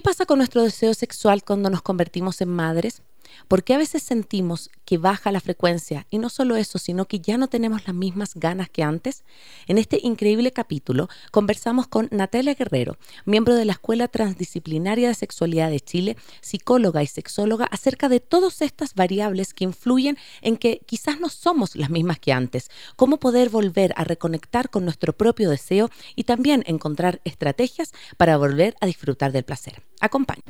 ¿Qué pasa con nuestro deseo sexual cuando nos convertimos en madres? Porque a veces sentimos que baja la frecuencia y no solo eso, sino que ya no tenemos las mismas ganas que antes. En este increíble capítulo conversamos con Natalia Guerrero, miembro de la Escuela Transdisciplinaria de Sexualidad de Chile, psicóloga y sexóloga, acerca de todas estas variables que influyen en que quizás no somos las mismas que antes, cómo poder volver a reconectar con nuestro propio deseo y también encontrar estrategias para volver a disfrutar del placer. Acompaña.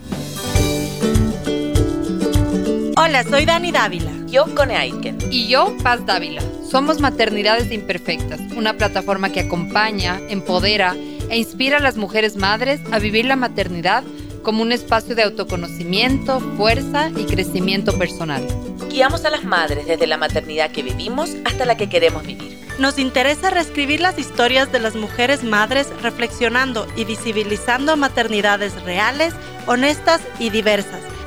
Hola, soy Dani Dávila. Yo, Cone Aitken. Y yo, Paz Dávila. Somos Maternidades Imperfectas, una plataforma que acompaña, empodera e inspira a las mujeres madres a vivir la maternidad como un espacio de autoconocimiento, fuerza y crecimiento personal. Guiamos a las madres desde la maternidad que vivimos hasta la que queremos vivir. Nos interesa reescribir las historias de las mujeres madres reflexionando y visibilizando maternidades reales, honestas y diversas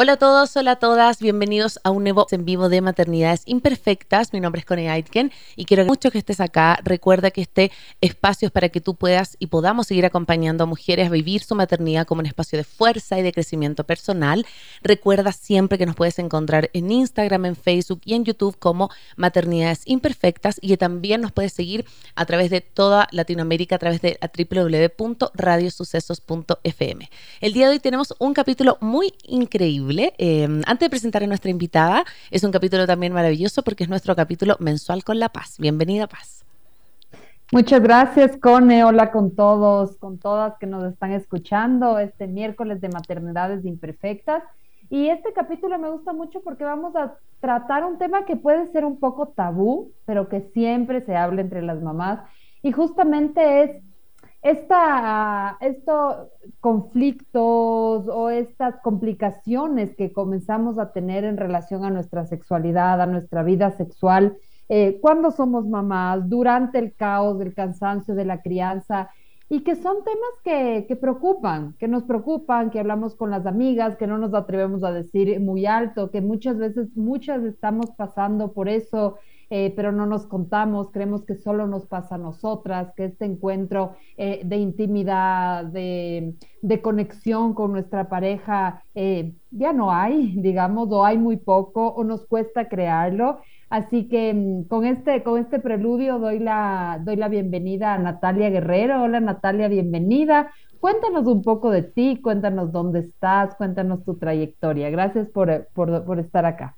Hola a todos, hola a todas, bienvenidos a un nuevo en vivo de Maternidades Imperfectas. Mi nombre es Connie Aitken y quiero mucho que estés acá. Recuerda que este espacio es para que tú puedas y podamos seguir acompañando a mujeres a vivir su maternidad como un espacio de fuerza y de crecimiento personal. Recuerda siempre que nos puedes encontrar en Instagram, en Facebook y en YouTube como Maternidades Imperfectas y que también nos puedes seguir a través de toda Latinoamérica a través de www.radiosucesos.fm. El día de hoy tenemos un capítulo muy increíble Em, antes de presentar a nuestra invitada, es un capítulo también maravilloso porque es nuestro capítulo mensual con La Paz. Bienvenida, Paz. Muchas gracias, Cone. Hola con todos, con todas que nos están escuchando este miércoles de Maternidades Imperfectas. Y este capítulo me gusta mucho porque vamos a tratar un tema que puede ser un poco tabú, pero que siempre se habla entre las mamás. Y justamente es esta, estos conflictos o estas complicaciones que comenzamos a tener en relación a nuestra sexualidad, a nuestra vida sexual, eh, cuando somos mamás, durante el caos, del cansancio de la crianza, y que son temas que, que preocupan, que nos preocupan, que hablamos con las amigas, que no nos atrevemos a decir muy alto, que muchas veces, muchas estamos pasando por eso eh, pero no nos contamos, creemos que solo nos pasa a nosotras, que este encuentro eh, de intimidad, de, conexión con nuestra pareja, eh, ya no hay, digamos, o hay muy poco, o nos cuesta crearlo. Así que mm, con este, con este preludio doy la, doy la bienvenida a Natalia Guerrero. Hola Natalia, bienvenida. Cuéntanos un poco de ti, cuéntanos dónde estás, cuéntanos tu trayectoria. Gracias por, por estar acá.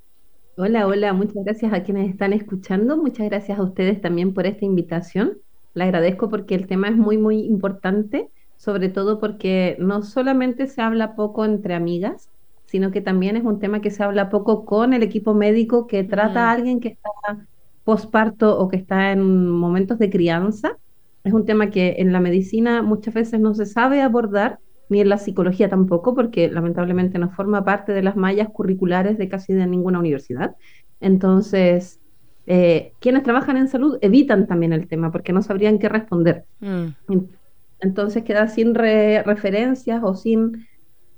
Hola, hola, muchas gracias a quienes están escuchando, muchas gracias a ustedes también por esta invitación. La agradezco porque el tema es muy, muy importante, sobre todo porque no solamente se habla poco entre amigas, sino que también es un tema que se habla poco con el equipo médico que trata a alguien que está posparto o que está en momentos de crianza. Es un tema que en la medicina muchas veces no se sabe abordar ni en la psicología tampoco, porque lamentablemente no forma parte de las mallas curriculares de casi de ninguna universidad. Entonces, eh, quienes trabajan en salud evitan también el tema porque no sabrían qué responder. Mm. Entonces queda sin referencias o sin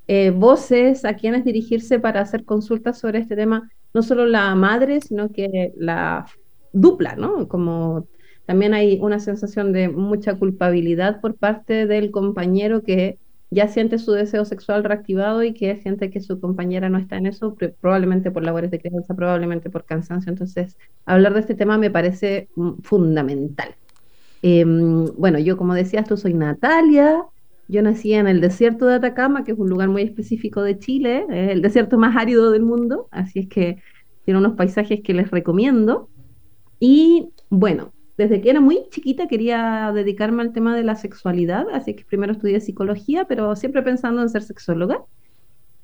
eh, voces a quienes dirigirse para hacer consultas sobre este tema, no solo la madre, sino que la dupla, ¿no? Como también hay una sensación de mucha culpabilidad por parte del compañero que ya siente su deseo sexual reactivado y que siente que su compañera no está en eso, probablemente por labores de crianza, probablemente por cansancio. Entonces, hablar de este tema me parece mm, fundamental. Em, bueno, yo como decías tú, soy Natalia. Yo nací en el desierto de Atacama, que es un lugar muy específico de Chile, el desierto más árido del mundo, así es que tiene unos paisajes que les recomiendo. Y bueno, desde que era muy chiquita quería dedicarme al tema de la sexualidad, así que primero estudié psicología, pero siempre pensando en ser sexóloga.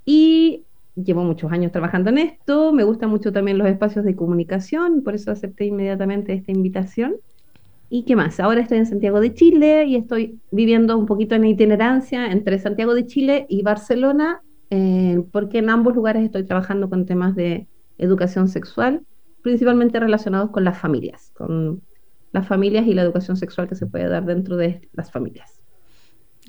Y llevo muchos años trabajando en esto, me gustan mucho también los espacios de comunicación, por eso acepté inmediatamente esta invitación. ¿Y qué más? Ahora estoy en Santiago de Chile y estoy viviendo un poquito en itinerancia entre Santiago de Chile y Barcelona, eh, porque en ambos lugares estoy trabajando con temas de educación sexual, principalmente relacionados con las familias, con las familias y la educación sexual que se puede dar dentro de las familias.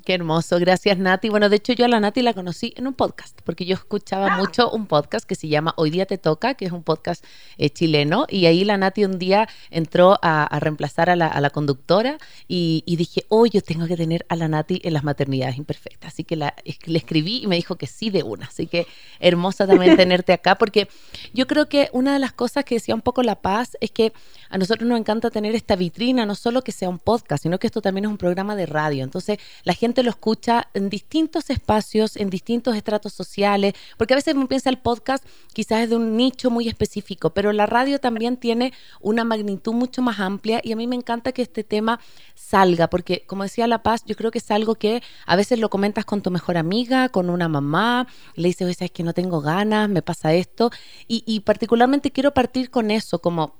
Qué hermoso, gracias Nati. Bueno, de hecho yo a la Nati la conocí en un podcast, porque yo escuchaba ah. mucho un podcast que se llama Hoy día te toca, que es un podcast eh, chileno, y ahí la Nati un día entró a, reemplazar a la, conductora y, dije, oh, yo tengo que tener a la Nati en las maternidades imperfectas. Así que la, le escribí y me dijo que sí de una. Así que hermosa también tenerte acá, porque yo creo que una de las cosas que decía un poco La Paz es que a nosotros nos encanta tener esta vitrina, no solo que sea un podcast, sino que esto también es un programa de radio. Entonces la gente lo escucha en distintos espacios, en distintos estratos sociales, porque a veces uno piensa el podcast quizás es de un nicho muy específico, pero la radio también tiene una magnitud mucho más amplia y a mí me encanta que este tema salga, porque como decía La Paz, yo creo que es algo que a veces lo comentas con tu mejor amiga, con una mamá, le dices, oye, sabes que no tengo ganas, me pasa esto, y, y particularmente quiero partir con eso, como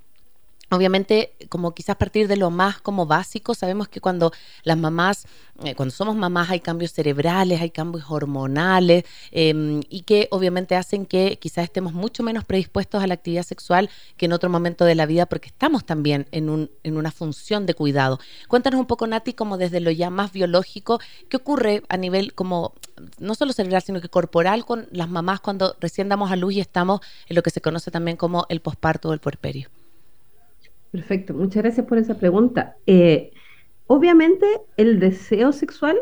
Obviamente, como quizás partir de lo más como básico, sabemos que cuando las mamás, eh, cuando somos mamás hay cambios cerebrales, hay cambios hormonales em, y que obviamente hacen que quizás estemos mucho menos predispuestos a la actividad sexual que en otro momento de la vida porque estamos también en, un, en una función de cuidado. Cuéntanos un poco, Nati, como desde lo ya más biológico, ¿qué ocurre a nivel como, no solo cerebral, sino que corporal con las mamás cuando recién damos a luz y estamos en lo que se conoce también como el posparto o el puerperio? Perfecto, muchas gracias por esa pregunta. Eh, obviamente el deseo sexual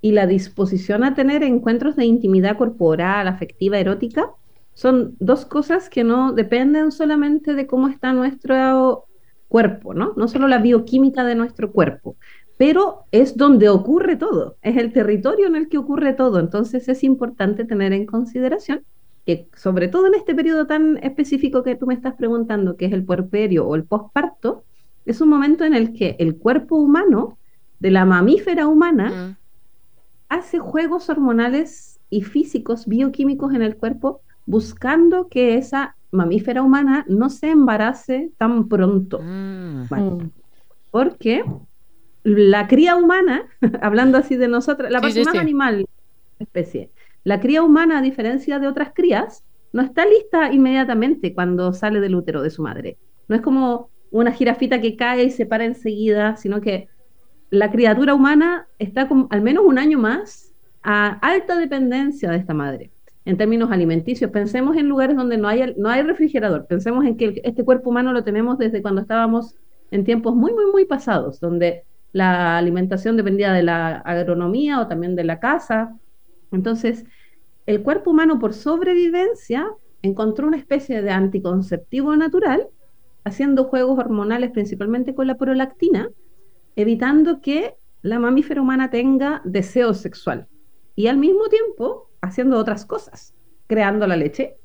y la disposición a tener encuentros de intimidad corporal, afectiva, erótica, son dos cosas que no dependen solamente de cómo está nuestro cuerpo, ¿no? No solo la bioquímica de nuestro cuerpo, pero es donde ocurre todo, es el territorio en el que ocurre todo. Entonces es importante tener en consideración que sobre todo en este periodo tan específico que tú me estás preguntando, que es el puerperio o el posparto, es un momento en el que el cuerpo humano de la mamífera humana mm. hace juegos hormonales y físicos, bioquímicos en el cuerpo, buscando que esa mamífera humana no se embarace tan pronto. Mm. Mm. Porque la cría humana, hablando así de nosotros, la parte más animal especie, la cría humana, a diferencia de otras crías, no está lista inmediatamente cuando sale del útero de su madre. No es como una jirafita que cae y se para enseguida, sino que la criatura humana está al menos un año más a alta dependencia de esta madre. En términos alimenticios, pensemos en lugares donde no hay, no hay refrigerador, pensemos en que este cuerpo humano lo tenemos desde cuando estábamos en tiempos muy, muy, muy pasados, donde la alimentación dependía de la agronomía o también de la casa. Entonces, el cuerpo humano por sobrevivencia encontró una especie de anticonceptivo natural, haciendo juegos hormonales principalmente con la prolactina, evitando que la mamífera humana tenga deseo sexual y al mismo tiempo haciendo otras cosas, creando la leche,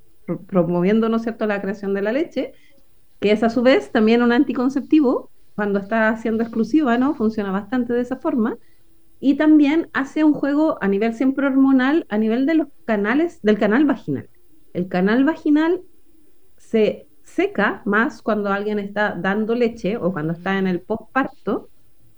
promoviendo, ¿no cierto?, la creación de la leche, que es a su vez también un anticonceptivo, cuando está siendo exclusiva, ¿no? Funciona bastante de esa forma, y también hace un juego a nivel siempre hormonal, a nivel de los canales, del canal vaginal. El canal vaginal se seca más cuando alguien está dando leche o cuando está en el postparto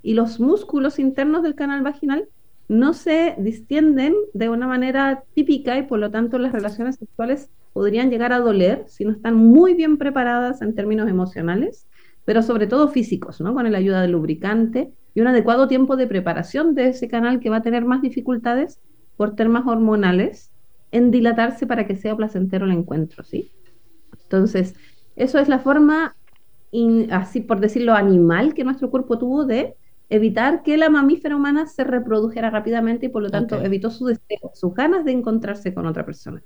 y los músculos internos del canal vaginal no se distienden de una manera típica y por lo tanto las relaciones sexuales podrían llegar a doler si no están muy bien preparadas en términos emocionales, pero sobre todo físicos, ¿no? Con la ayuda del lubricante y un adecuado tiempo de preparación de ese canal que va a tener más dificultades por temas hormonales en dilatarse para que sea placentero el encuentro, ¿sí? Entonces, eso es la forma, así por decirlo, animal que nuestro cuerpo tuvo de evitar que la mamífera humana se reprodujera rápidamente y por lo tanto evitó su deseo, sus ganas de encontrarse con otra persona.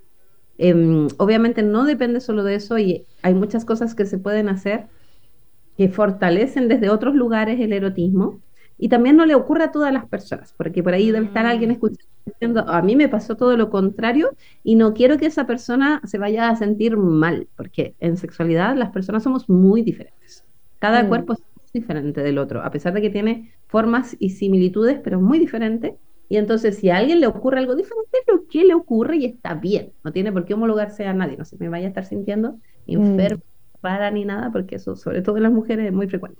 Em, obviamente no depende solo de eso y hay muchas cosas que se pueden hacer que fortalecen desde otros lugares el erotismo y también no le ocurre a todas las personas, porque por ahí debe estar alguien mm. escuchando diciendo, a mí me pasó todo lo contrario y no quiero que esa persona se vaya a sentir mal, porque en sexualidad las personas somos muy diferentes. Cada mm. cuerpo es diferente del otro, a pesar de que tiene formas y similitudes, pero muy diferente. Y entonces, si a alguien le ocurre algo diferente, lo que le ocurre y está bien. No tiene por qué homologarse a nadie. No se me vaya a estar sintiendo mm. enfermo para ni nada, porque eso, sobre todo en las mujeres, es muy frecuente.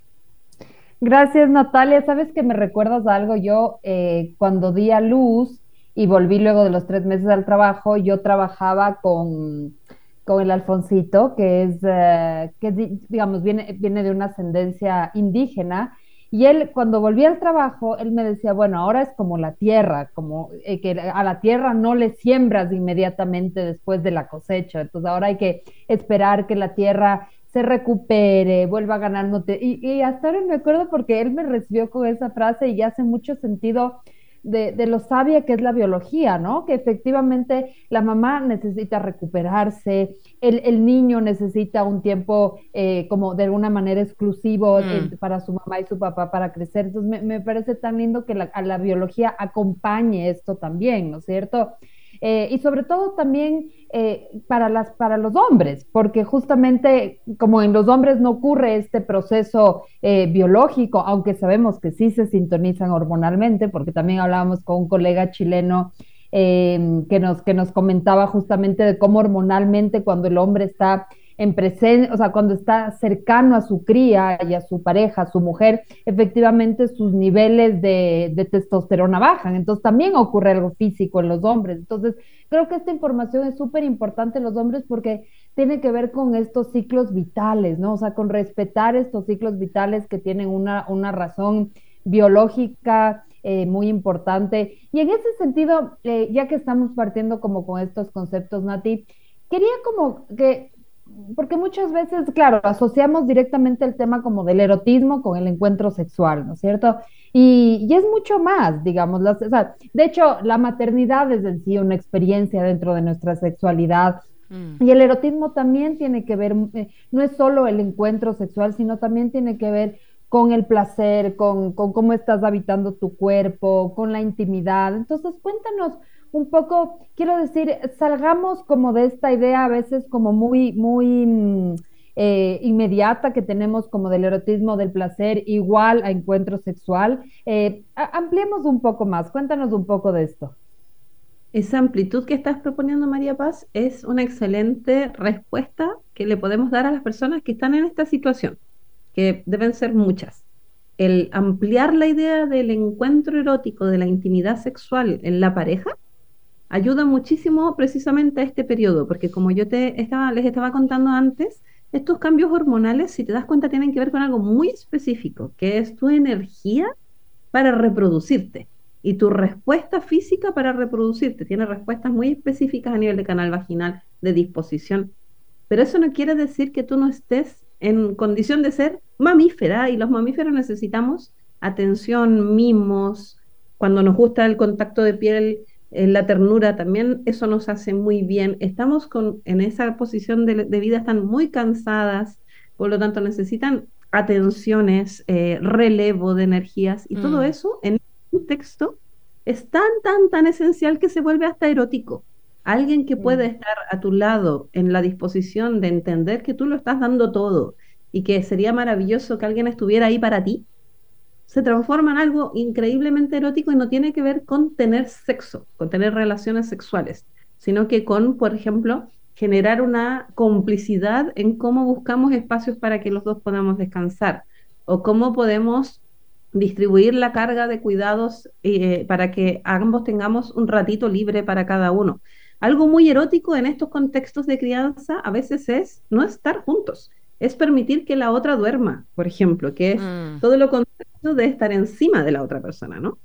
Gracias, Natalia. Sabes que me recuerdas algo. Yo, eh, cuando di a luz y volví luego de los tres meses al trabajo, yo trabajaba con, con el Alfonsito, que es, eh, que digamos, viene, viene de una ascendencia indígena. Y él, cuando volvía al trabajo, él me decía, bueno, ahora es como la tierra, como eh, que a la tierra no le siembras inmediatamente después de la cosecha, entonces ahora hay que esperar que la tierra se recupere, vuelva a ganar. Y, y hasta ahora me acuerdo porque él me recibió con esa frase y hace mucho sentido de, lo sabia que es la biología, ¿no? Que efectivamente la mamá necesita recuperarse, el, niño necesita un tiempo eh, como de alguna manera exclusivo mm. para su mamá y su papá para crecer. Entonces me, parece tan lindo que la, la biología acompañe esto también, ¿no es cierto? Eh, y sobre todo también eh, para, las, para los hombres, porque justamente como en los hombres no ocurre este proceso eh, biológico, aunque sabemos que sí se sintonizan hormonalmente, porque también hablábamos con un colega chileno que, nos, que nos comentaba justamente de cómo hormonalmente cuando el hombre está en presencia, o sea, cuando está cercano a su cría y a su pareja, a su mujer, efectivamente sus niveles de, de, testosterona bajan. Entonces también ocurre algo físico en los hombres. Entonces, creo que esta información es súper importante en los hombres porque tiene que ver con estos ciclos vitales, ¿no? O sea, con respetar estos ciclos vitales que tienen una, una razón biológica, eh, muy importante. Y en ese sentido, eh, ya que estamos partiendo como con estos conceptos, Nati, quería como que porque muchas veces, claro, asociamos directamente el tema como del erotismo con el encuentro sexual, ¿no es cierto? Y, es mucho más, digamos, o sea, de hecho, la maternidad es en sí una experiencia dentro de nuestra sexualidad. Mm. Y el erotismo también tiene que ver, eh, no es solo el encuentro sexual, sino también tiene que ver con el placer, con, con cómo estás habitando tu cuerpo, con la intimidad. Entonces, cuéntanos un poco, quiero decir, salgamos como de esta idea a veces como muy, muy mm, eh, inmediata que tenemos como del erotismo, del placer, igual a encuentro sexual. Eh, ampliemos un poco más, cuéntanos un poco de esto. Esa amplitud que estás proponiendo, María Paz, es una excelente respuesta que le podemos dar a las personas que están en esta situación, que deben ser muchas. El ampliar la idea del encuentro erótico, de la intimidad sexual en la pareja, ayuda muchísimo precisamente a este periodo, porque como yo te estaba, les estaba contando antes, estos cambios hormonales, si te das cuenta, tienen que ver con algo muy específico, que es tu energía para reproducirte y tu respuesta física para reproducirte. Tiene respuestas muy específicas a nivel de canal vaginal, de disposición. Pero eso no quiere decir que tú no estés en condición de ser mamífera y los mamíferos necesitamos atención, mimos, cuando nos gusta el contacto de piel en la ternura también eso nos hace muy bien. Estamos con, en esa posición de, vida, están muy cansadas, por lo tanto necesitan atenciones, eh, relevo de energías y todo mm. eso en un texto es tan, tan, tan esencial que se vuelve hasta erótico. Alguien que puede mm. estar a tu lado en la disposición de entender que tú lo estás dando todo y que sería maravilloso que alguien estuviera ahí para ti, se transforma en algo increíblemente erótico y no tiene que ver con tener sexo, con tener relaciones sexuales, sino que con, por ejemplo, generar una complicidad en cómo buscamos espacios para que los dos podamos descansar o cómo podemos distribuir la carga de cuidados eh, para que ambos tengamos un ratito libre para cada uno. Algo muy erótico en estos contextos de crianza a veces es no estar juntos, es permitir que la otra duerma, por ejemplo, que es mm. todo lo contrario de estar encima de la otra persona, ¿no?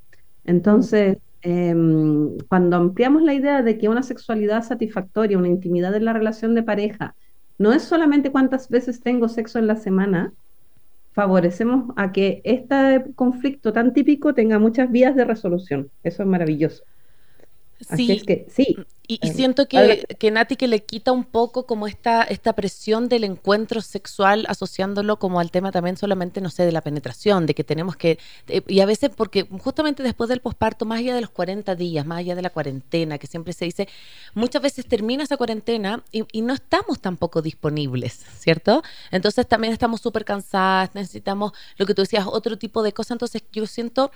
Entonces, em, cuando ampliamos la idea de que una sexualidad satisfactoria, una intimidad en la relación de pareja, no es solamente cuántas veces tengo sexo en la semana, favorecemos a que este conflicto tan típico tenga muchas vías de resolución. Eso es maravilloso. Sí, es que, sí. Y, siento que, que, Nati que le quita un poco como esta, esta presión del encuentro sexual, asociándolo como al tema también solamente, no sé, de la penetración, de que tenemos que, y a veces porque justamente después del posparto, más allá de los 40 días, más allá de la cuarentena, que siempre se dice, muchas veces termina esa cuarentena y, y no estamos tampoco disponibles, ¿cierto? Entonces también estamos súper cansadas, necesitamos, lo que tú decías, otro tipo de cosas, entonces yo siento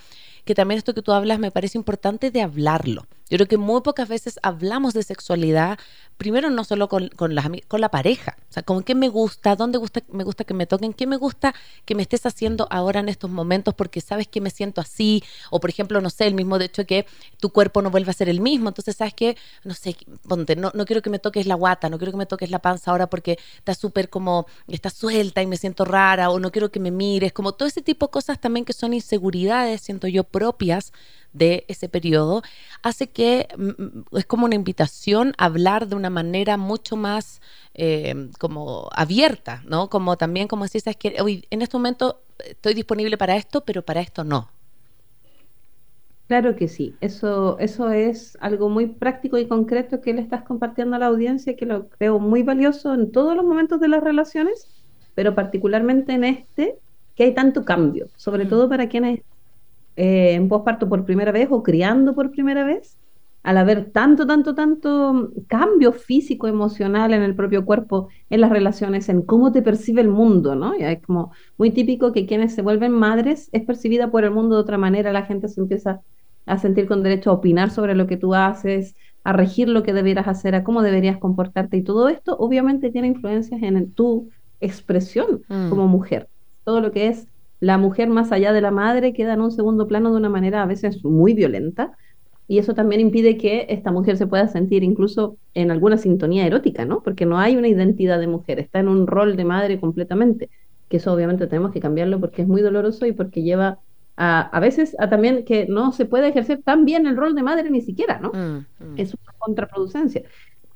que también esto que tú hablas me parece importante de hablarlo Yo creo que muy pocas veces hablamos de sexualidad, primero no solo con, con, las, con la pareja, o sea, con qué me gusta, dónde gusta, me gusta que me toquen, qué me gusta que me estés haciendo ahora en estos momentos porque sabes que me siento así, o por ejemplo, no sé, el mismo de hecho que tu cuerpo no vuelva a ser el mismo, entonces sabes que, no sé, ponte, no, no quiero que me toques la guata, no quiero que me toques la panza ahora porque está súper como, está suelta y me siento rara, o no quiero que me mires, como todo ese tipo de cosas también que son inseguridades, siento yo, propias de ese periodo, hace que mm, mm, es como una invitación a hablar de una manera mucho más eh, como abierta, ¿no? Como también como si es que hoy en este momento estoy disponible para esto, pero para esto no. Claro que sí, eso, eso es algo muy práctico y concreto que le estás compartiendo a la audiencia que lo creo muy valioso en todos los momentos de las relaciones, pero particularmente en este, que hay tanto cambio, sobre mm. todo para quienes eh, en posparto por primera vez o criando por primera vez, al haber tanto, tanto, tanto cambio físico, emocional en el propio cuerpo, en las relaciones, en cómo te percibe el mundo, ¿no? Es como muy típico que quienes se vuelven madres es percibida por el mundo de otra manera, la gente se empieza a sentir con derecho a opinar sobre lo que tú haces, a regir lo que debieras hacer, a cómo deberías comportarte y todo esto obviamente tiene influencias en tu expresión mm. como mujer. Todo lo que es la mujer más allá de la madre queda en un segundo plano de una manera a veces muy violenta y eso también impide que esta mujer se pueda sentir incluso en alguna sintonía erótica, ¿no? Porque no hay una identidad de mujer, está en un rol de madre completamente, que eso obviamente tenemos que cambiarlo porque es muy doloroso y porque lleva a, a veces a también que no se puede ejercer tan bien el rol de madre ni siquiera, ¿no? Mm, mm. Es una contraproducencia.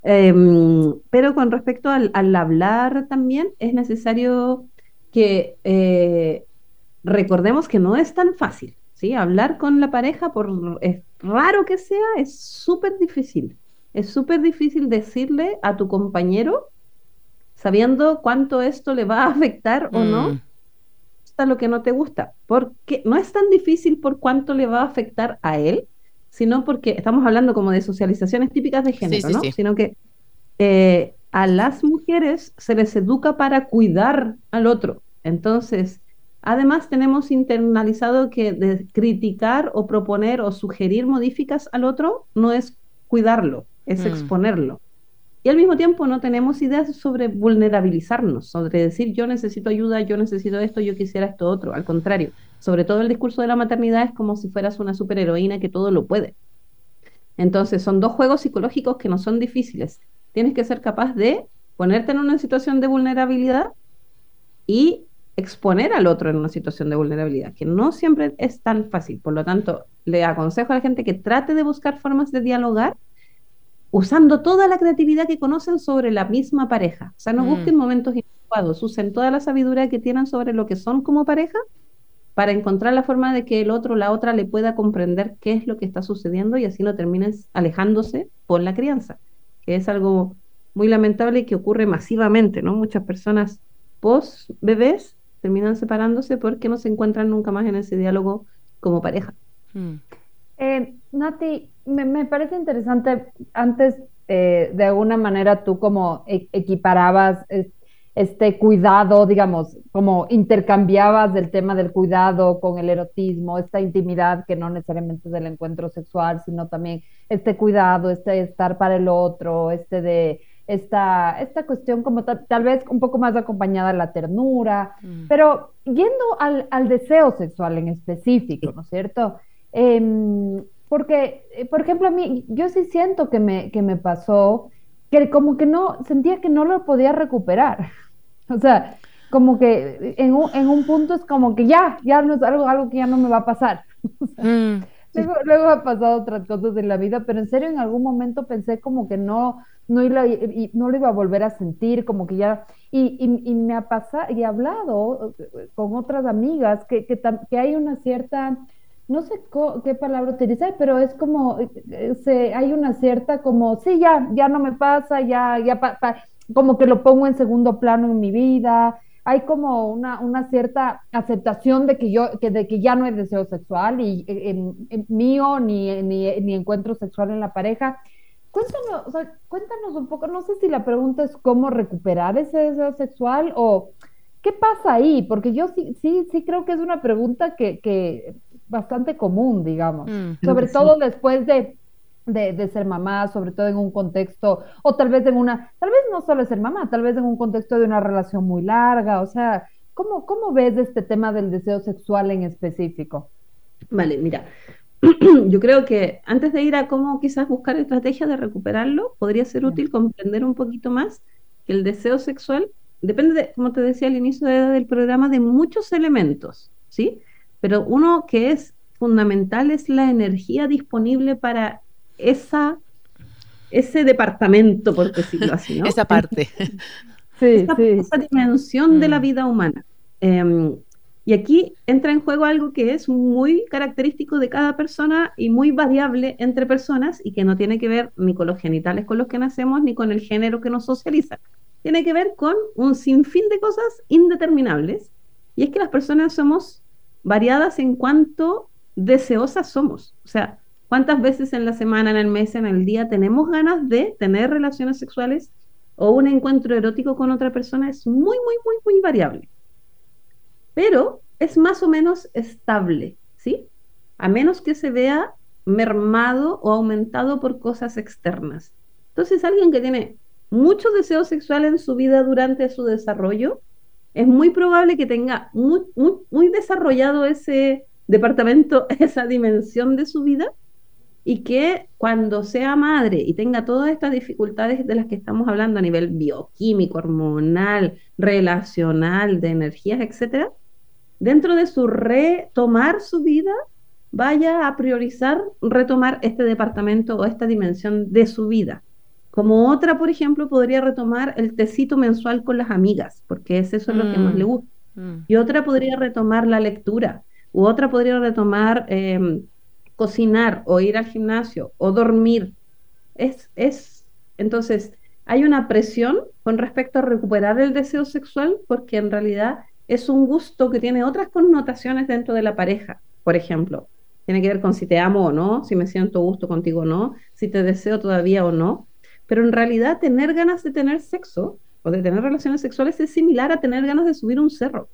Em, pero con respecto al, al, hablar también es necesario que eh, recordemos que no es tan fácil, ¿sí? Hablar con la pareja, por es raro que sea, es súper difícil. Es súper difícil decirle a tu compañero, sabiendo cuánto esto le va a afectar o no, mm. está lo que no te gusta. Porque no es tan difícil por cuánto le va a afectar a él, sino porque estamos hablando como de socializaciones típicas de género, ¿no? Sino que eh, a las mujeres se les educa para cuidar al otro. Entonces, Además, tenemos internalizado que criticar o proponer o sugerir modificas al otro no es cuidarlo, es mm. exponerlo. Y al mismo tiempo no tenemos ideas sobre vulnerabilizarnos, sobre decir yo necesito ayuda, yo necesito esto, yo quisiera esto otro. Al contrario, sobre todo el discurso de la maternidad es como si fueras una superheroína que todo lo puede. Entonces son dos juegos psicológicos que no son difíciles. Tienes que ser capaz de ponerte en una situación de vulnerabilidad y exponer al otro en una situación de vulnerabilidad, que no siempre es tan fácil. Por lo tanto, le aconsejo a la gente que trate de buscar formas de dialogar usando toda la creatividad que conocen sobre la misma pareja. O sea, no mm. busquen momentos inadecuados, usen toda la sabiduría que tienen sobre lo que son como pareja para encontrar la forma de que el otro, la otra, le pueda comprender qué es lo que está sucediendo y así no termines alejándose por la crianza, que es algo muy lamentable y que ocurre masivamente, ¿no? Muchas personas post bebés terminan separándose porque no se encuentran nunca más en ese diálogo como pareja. Hmm. Eh, Nati, me, parece interesante, antes eh, de alguna manera tú como e, equiparabas este cuidado, digamos, como intercambiabas el tema del cuidado con el erotismo, esta intimidad que no necesariamente es del encuentro sexual, sino también este cuidado, este estar para el otro, este de esta, esta cuestión como tal, vez un poco más acompañada de la ternura, mm. pero yendo al, al, deseo sexual en específico, ¿no es cierto? Em, porque, eh, por ejemplo, a mí, yo sí siento que me, que me pasó que como que no, sentía que no lo podía recuperar. O sea, como que en un, en un punto es como que ya, ya no es algo, algo que ya no me va a pasar. Mm. Luego, ha pasado otras cosas en la vida, pero en serio en algún momento pensé como que no, no, iba, y no lo iba a volver a sentir, como que ya, y, y, me ha pasado, y he hablado con otras amigas que, que, hay una cierta, no sé qué palabra utilizar, pero es como, eh, se, hay una cierta como, sí, ya, ya no me pasa, ya, ya, como que lo pongo en segundo plano en mi vida, hay como una, una cierta aceptación de que yo, que, de que ya no hay deseo sexual y en, mío ni, ni, ni encuentro sexual en la pareja, Cuéntanos, o sea, cuéntanos un poco, no sé si la pregunta es cómo recuperar ese deseo sexual o qué pasa ahí, porque yo sí, sí, sí creo que es una pregunta que, que bastante común, digamos, mm, sobre todo después de de, ser mamá, sobre todo en un contexto, o tal vez en una, tal vez no solo ser mamá, tal vez en un contexto de una relación muy larga, o sea, ¿cómo, cómo ves este tema del deseo sexual en específico? Vale, mira, yo creo que antes de ir a cómo quizás buscar estrategias de recuperarlo, podría ser útil comprender un poquito más que el deseo sexual depende, de, como te decía al inicio del programa, de muchos elementos, ¿sí? Pero uno que es fundamental es la energía disponible para esa, ese departamento, por decirlo así, ¿no? esa parte. sí, esa, esa, dimensión de la mm. vida humana. Em, y aquí entra en juego algo que es muy característico de cada persona y muy variable entre personas y que no tiene que ver ni con los genitales con los que nacemos ni con el género que nos socializa. Tiene que ver con un sinfín de cosas indeterminables. Y es que las personas somos variadas en cuanto deseosas somos. O sea, cuántas veces en la semana, en el mes, en el día tenemos ganas de tener relaciones sexuales o un encuentro erótico con otra persona es muy, muy, muy, muy variable pero es más o menos estable, ¿sí? A menos que se vea mermado o aumentado por cosas externas. Entonces, alguien que tiene mucho deseo sexual en su vida durante su desarrollo, es muy probable que tenga muy, muy, desarrollado ese departamento, esa dimensión de su vida, y que cuando sea madre y tenga todas estas dificultades de las que estamos hablando a nivel bioquímico, hormonal, relacional, de energías, etcétera, dentro de su retomar su vida, vaya a priorizar retomar este departamento o esta dimensión de su vida. Como otra, por ejemplo, podría retomar el tecito mensual con las amigas, porque es eso lo que más le mm, gusta. Mm. Y otra podría retomar la lectura, u otra podría retomar em, cocinar o ir al gimnasio o dormir. Es, es, entonces, hay una presión con respecto a recuperar el deseo sexual porque en realidad es un gusto que tiene otras connotaciones dentro de la pareja, por ejemplo. Tiene que ver con si te amo o no, si me siento gusto contigo o no, si te deseo todavía o no. Pero en realidad tener ganas de tener sexo o de tener relaciones sexuales es similar a tener ganas de subir un cerro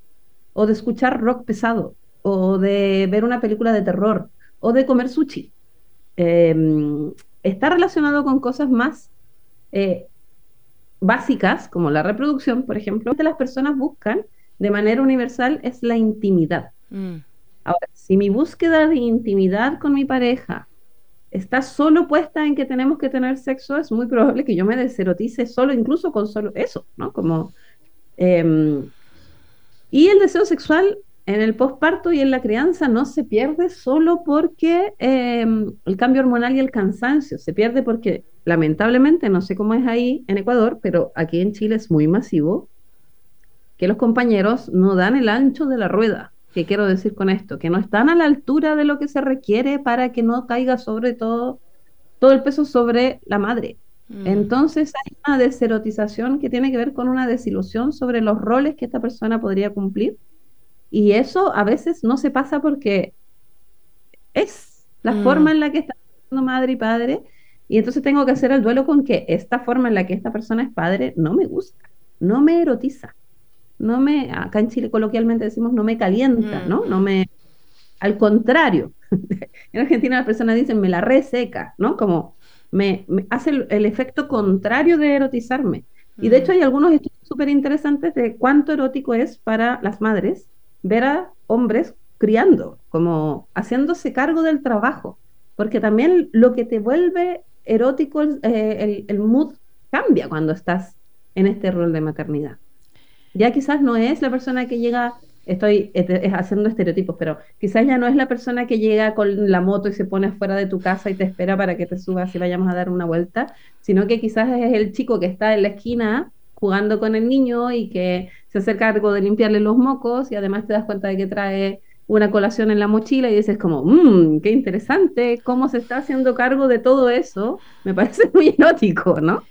o de escuchar rock pesado o de ver una película de terror o de comer sushi. Em, está relacionado con cosas más eh, básicas como la reproducción, por ejemplo, que las personas buscan de manera universal es la intimidad. Mm. Ahora, si mi búsqueda de intimidad con mi pareja está solo puesta en que tenemos que tener sexo, es muy probable que yo me deserotice solo, incluso con solo eso, ¿no? Como, em, y el deseo sexual en el posparto y en la crianza no se pierde solo porque em, el cambio hormonal y el cansancio, se pierde porque lamentablemente, no sé cómo es ahí en Ecuador, pero aquí en Chile es muy masivo, que los compañeros no dan el ancho de la rueda. ¿Qué quiero decir con esto? Que no están a la altura de lo que se requiere para que no caiga sobre todo todo el peso sobre la madre. Mm. Entonces hay una deserotización que tiene que ver con una desilusión sobre los roles que esta persona podría cumplir. Y eso a veces no se pasa porque es la mm. forma en la que está siendo madre y padre. Y entonces tengo que hacer el duelo con que esta forma en la que esta persona es padre no me gusta, no me erotiza no me, acá en Chile coloquialmente decimos no me calienta, ¿no? No me, al contrario, en Argentina las personas dicen me la reseca, ¿no? Como me, hace el, efecto contrario de erotizarme. Y de hecho hay algunos estudios súper interesantes de cuánto erótico es para las madres ver a hombres criando, como haciéndose cargo del trabajo, porque también lo que te vuelve erótico, eh, el mood cambia cuando estás en este rol de maternidad. Ya quizás no es la persona que llega, estoy haciendo estereotipos, pero quizás ya no es la persona que llega con la moto y se pone afuera de tu casa y te espera para que te subas y vayamos a dar una vuelta, sino que quizás es el chico que está en la esquina jugando con el niño y que se hace cargo de limpiarle los mocos y además te das cuenta de que trae una colación en la mochila y dices como, mmm, qué interesante, cómo se está haciendo cargo de todo eso, me parece muy erótico, ¿no?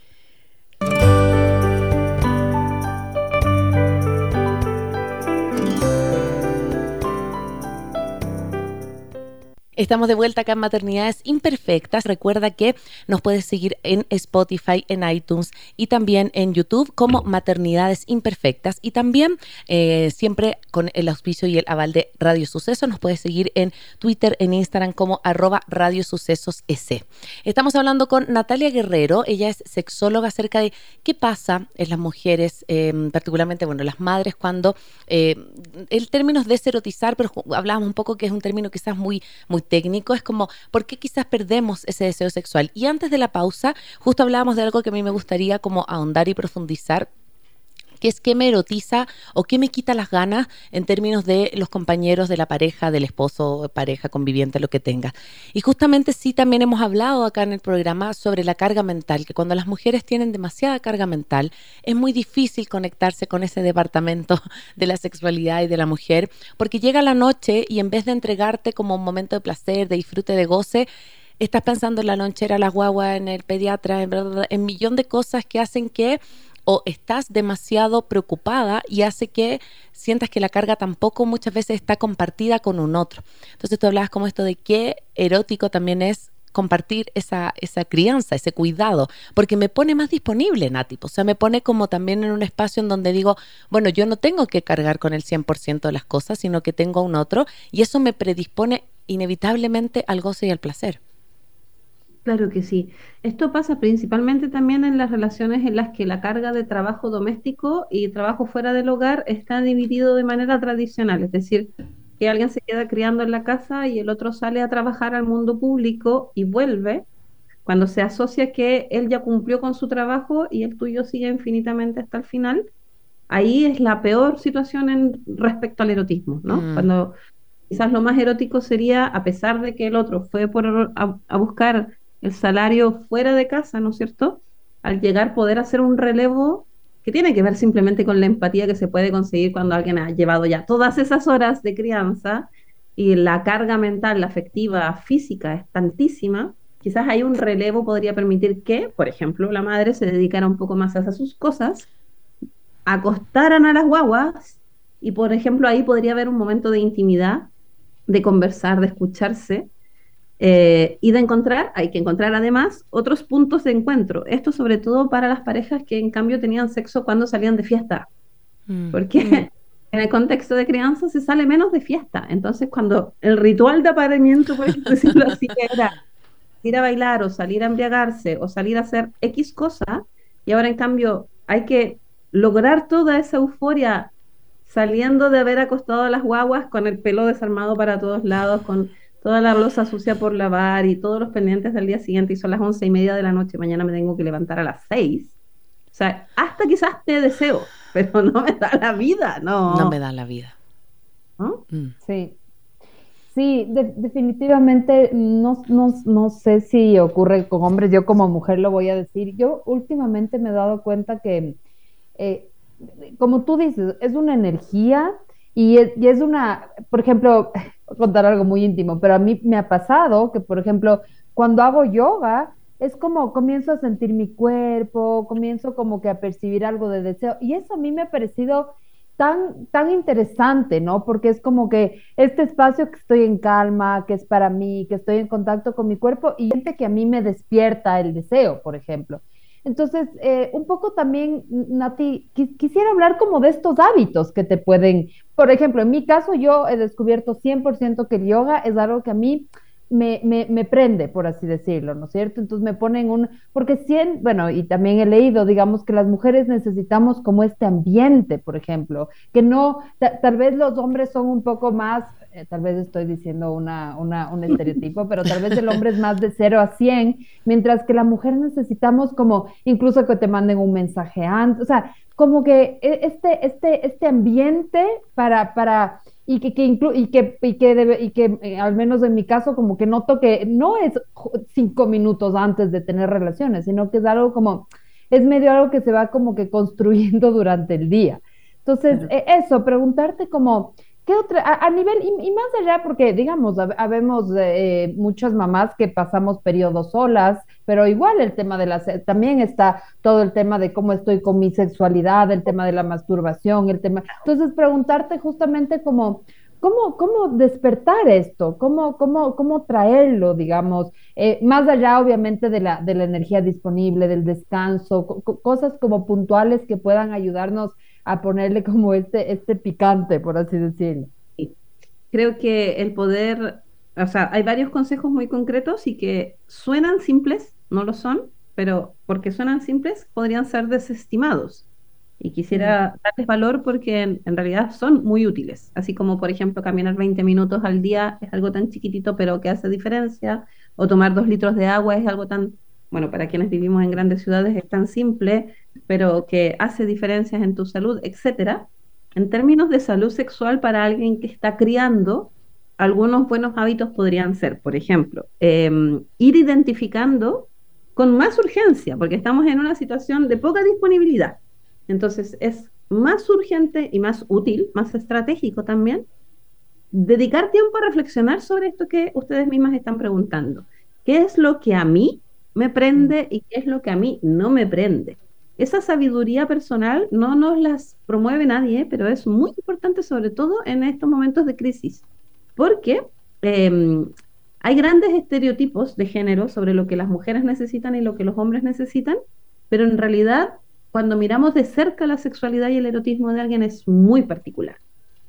Estamos de vuelta acá en Maternidades Imperfectas. Recuerda que nos puedes seguir en Spotify, en iTunes y también en YouTube como Maternidades Imperfectas. Y también eh, siempre con el auspicio y el aval de Radio Suceso nos puedes seguir en Twitter, en Instagram como arroba Radio Sucesos S. Estamos hablando con Natalia Guerrero. Ella es sexóloga acerca de qué pasa en las mujeres, eh, particularmente, bueno, las madres cuando eh, el término es deserotizar, pero hablábamos un poco que es un término quizás muy, muy técnico, es como, ¿por qué quizás perdemos ese deseo sexual? Y antes de la pausa, justo hablábamos de algo que a mí me gustaría como ahondar y profundizar que es qué me erotiza o qué me quita las ganas en términos de los compañeros de la pareja, del esposo, pareja, conviviente, lo que tenga. Y justamente sí también hemos hablado acá en el programa sobre la carga mental, que cuando las mujeres tienen demasiada carga mental es muy difícil conectarse con ese departamento de la sexualidad y de la mujer, porque llega la noche y en vez de entregarte como un momento de placer, de disfrute, de goce, estás pensando en la lonchera, la guagua, en el pediatra, en, en millón de cosas que hacen que o estás demasiado preocupada y hace que sientas que la carga tampoco muchas veces está compartida con un otro. Entonces tú hablabas como esto de qué erótico también es compartir esa, esa crianza, ese cuidado, porque me pone más disponible, Nati. O sea, me pone como también en un espacio en donde digo, bueno, yo no tengo que cargar con el 100% de las cosas, sino que tengo un otro, y eso me predispone inevitablemente al goce y al placer. Claro que sí. Esto pasa principalmente también en las relaciones en las que la carga de trabajo doméstico y trabajo fuera del hogar está dividido de manera tradicional, es decir, que alguien se queda criando en la casa y el otro sale a trabajar al mundo público y vuelve cuando se asocia que él ya cumplió con su trabajo y el tuyo sigue infinitamente hasta el final. Ahí es la peor situación en respecto al erotismo, ¿no? Mm. Cuando quizás lo más erótico sería, a pesar de que el otro fue por, a buscar el salario fuera de casa, ¿no es cierto? Al llegar poder hacer un relevo que tiene que ver simplemente con la empatía que se puede conseguir cuando alguien ha llevado ya todas esas horas de crianza y la carga mental, la afectiva, física es tantísima, quizás hay un relevo podría permitir que, por ejemplo, la madre se dedicara un poco más a sus cosas, acostaran a las guaguas y, por ejemplo, ahí podría haber un momento de intimidad, de conversar, de escucharse, eh, y de encontrar, hay que encontrar además otros puntos de encuentro. Esto sobre todo para las parejas que en cambio tenían sexo cuando salían de fiesta. Mm. Porque mm. en el contexto de crianza se sale menos de fiesta. Entonces cuando el ritual de apareamiento, por decirlo así, era ir a bailar o salir a embriagarse o salir a hacer X cosa, y ahora en cambio hay que lograr toda esa euforia saliendo de haber acostado a las guaguas con el pelo desarmado para todos lados, con toda la losa sucia por lavar y todos los pendientes del día siguiente y son las once y media de la noche, mañana me tengo que levantar a las seis. O sea, hasta quizás te deseo, pero no me da la vida, no. No me da la vida. Mm. Sí. Sí, definitivamente no, no, no, sé si ocurre con hombres, yo como mujer lo voy a decir. Yo últimamente me he dado cuenta que, eh, como tú dices, es una energía y y es una, por ejemplo, contar algo muy íntimo, pero a mí me ha pasado que, por ejemplo, cuando hago yoga, es como comienzo a sentir mi cuerpo, comienzo como que a percibir algo de deseo. Y eso a mí me ha parecido tan, tan interesante, ¿no? Porque es como que este espacio que estoy en calma, que es para mí, que estoy en contacto con mi cuerpo y gente que a mí me despierta el deseo, por ejemplo. Entonces, eh, un poco también, Nati, quisiera hablar como de estos hábitos que te pueden, por ejemplo, en mi caso yo he descubierto 100% que el yoga es algo que a mí me, me, prende, por así decirlo, ¿no es cierto? Entonces me ponen un, porque 100, bueno, y también he leído, digamos, que las mujeres necesitamos como este ambiente, por ejemplo, que no, tal vez los hombres son un poco más eh, tal vez estoy diciendo una, una, un estereotipo, pero tal vez el hombre es más de 0 a 100, mientras que la mujer necesitamos como incluso que te manden un mensaje antes, o sea, como que e, este, este, este ambiente para, para y que, que, y que, y que, debe, y que eh, al menos en mi caso como que noto que no es cinco minutos antes de tener relaciones, sino que es algo como, es medio algo que se va como que construyendo durante el día. Entonces, e, eso, preguntarte como, ¿Qué otra? A, nivel, y, más allá, porque digamos, habemos eh, muchas mamás que pasamos periodos solas, pero igual el tema de la, también está todo el tema de cómo estoy con mi sexualidad, el tema de la masturbación, el tema. Entonces, preguntarte justamente como, ¿cómo, cómo despertar esto? ¿Cómo, cómo, cómo traerlo, digamos? Eh, más allá, obviamente, de la, de la energía disponible, del descanso, cosas como puntuales que puedan ayudarnos a ponerle como este, este picante, por así decirlo. Creo que el poder, o sea, hay varios consejos muy concretos y que suenan simples, no lo son, pero porque suenan simples, podrían ser desestimados. Y quisiera darles valor porque en, realidad son muy útiles, así como por ejemplo caminar 20 minutos al día es algo tan chiquitito pero que hace diferencia, o tomar dos litros de agua es algo tan, bueno, para quienes vivimos en grandes ciudades es tan simple, pero que hace diferencias en tu salud, etcétera. En términos de salud sexual para alguien que está criando, algunos buenos hábitos podrían ser, por ejemplo, em, ir identificando con más urgencia, porque estamos en una situación de poca disponibilidad entonces es más urgente y más útil, más estratégico también, dedicar tiempo a reflexionar sobre esto que ustedes mismas están preguntando. ¿Qué es lo que a mí me prende y qué es lo que a mí no me prende? Esa sabiduría personal no nos las promueve nadie, pero es muy importante sobre todo en estos momentos de crisis, porque em, hay grandes estereotipos de género sobre lo que las mujeres necesitan y lo que los hombres necesitan, pero en realidad cuando miramos de cerca la sexualidad y el erotismo de alguien es muy particular.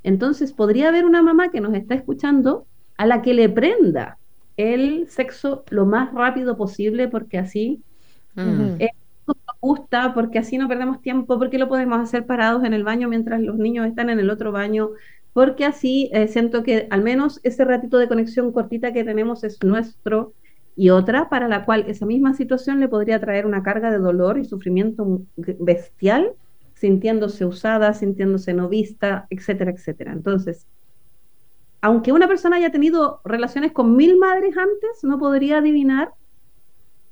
Entonces podría haber una mamá que nos está escuchando a la que le prenda el sexo lo más rápido posible porque así mm. nos gusta, porque así no perdemos tiempo, porque lo podemos hacer parados en el baño mientras los niños están en el otro baño, porque así eh, siento que al menos ese ratito de conexión cortita que tenemos es nuestro y otra para la cual esa misma situación le podría traer una carga de dolor y sufrimiento bestial, sintiéndose usada, sintiéndose no vista, etcétera, etcétera. Entonces, aunque una persona haya tenido relaciones con mil madres antes, no podría adivinar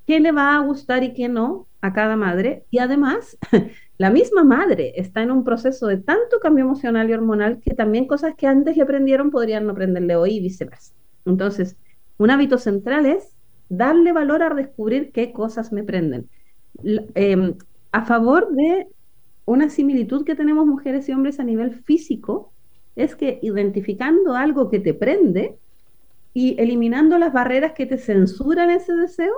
qué le va a gustar y qué no a cada madre. Y además, la misma madre está en un proceso de tanto cambio emocional y hormonal que también cosas que antes le aprendieron podrían no aprenderle hoy y viceversa. Entonces, un hábito central es darle valor a descubrir qué cosas me prenden. Em, a favor de una similitud que tenemos mujeres y hombres a nivel físico, es que identificando algo que te prende y eliminando las barreras que te censuran ese deseo,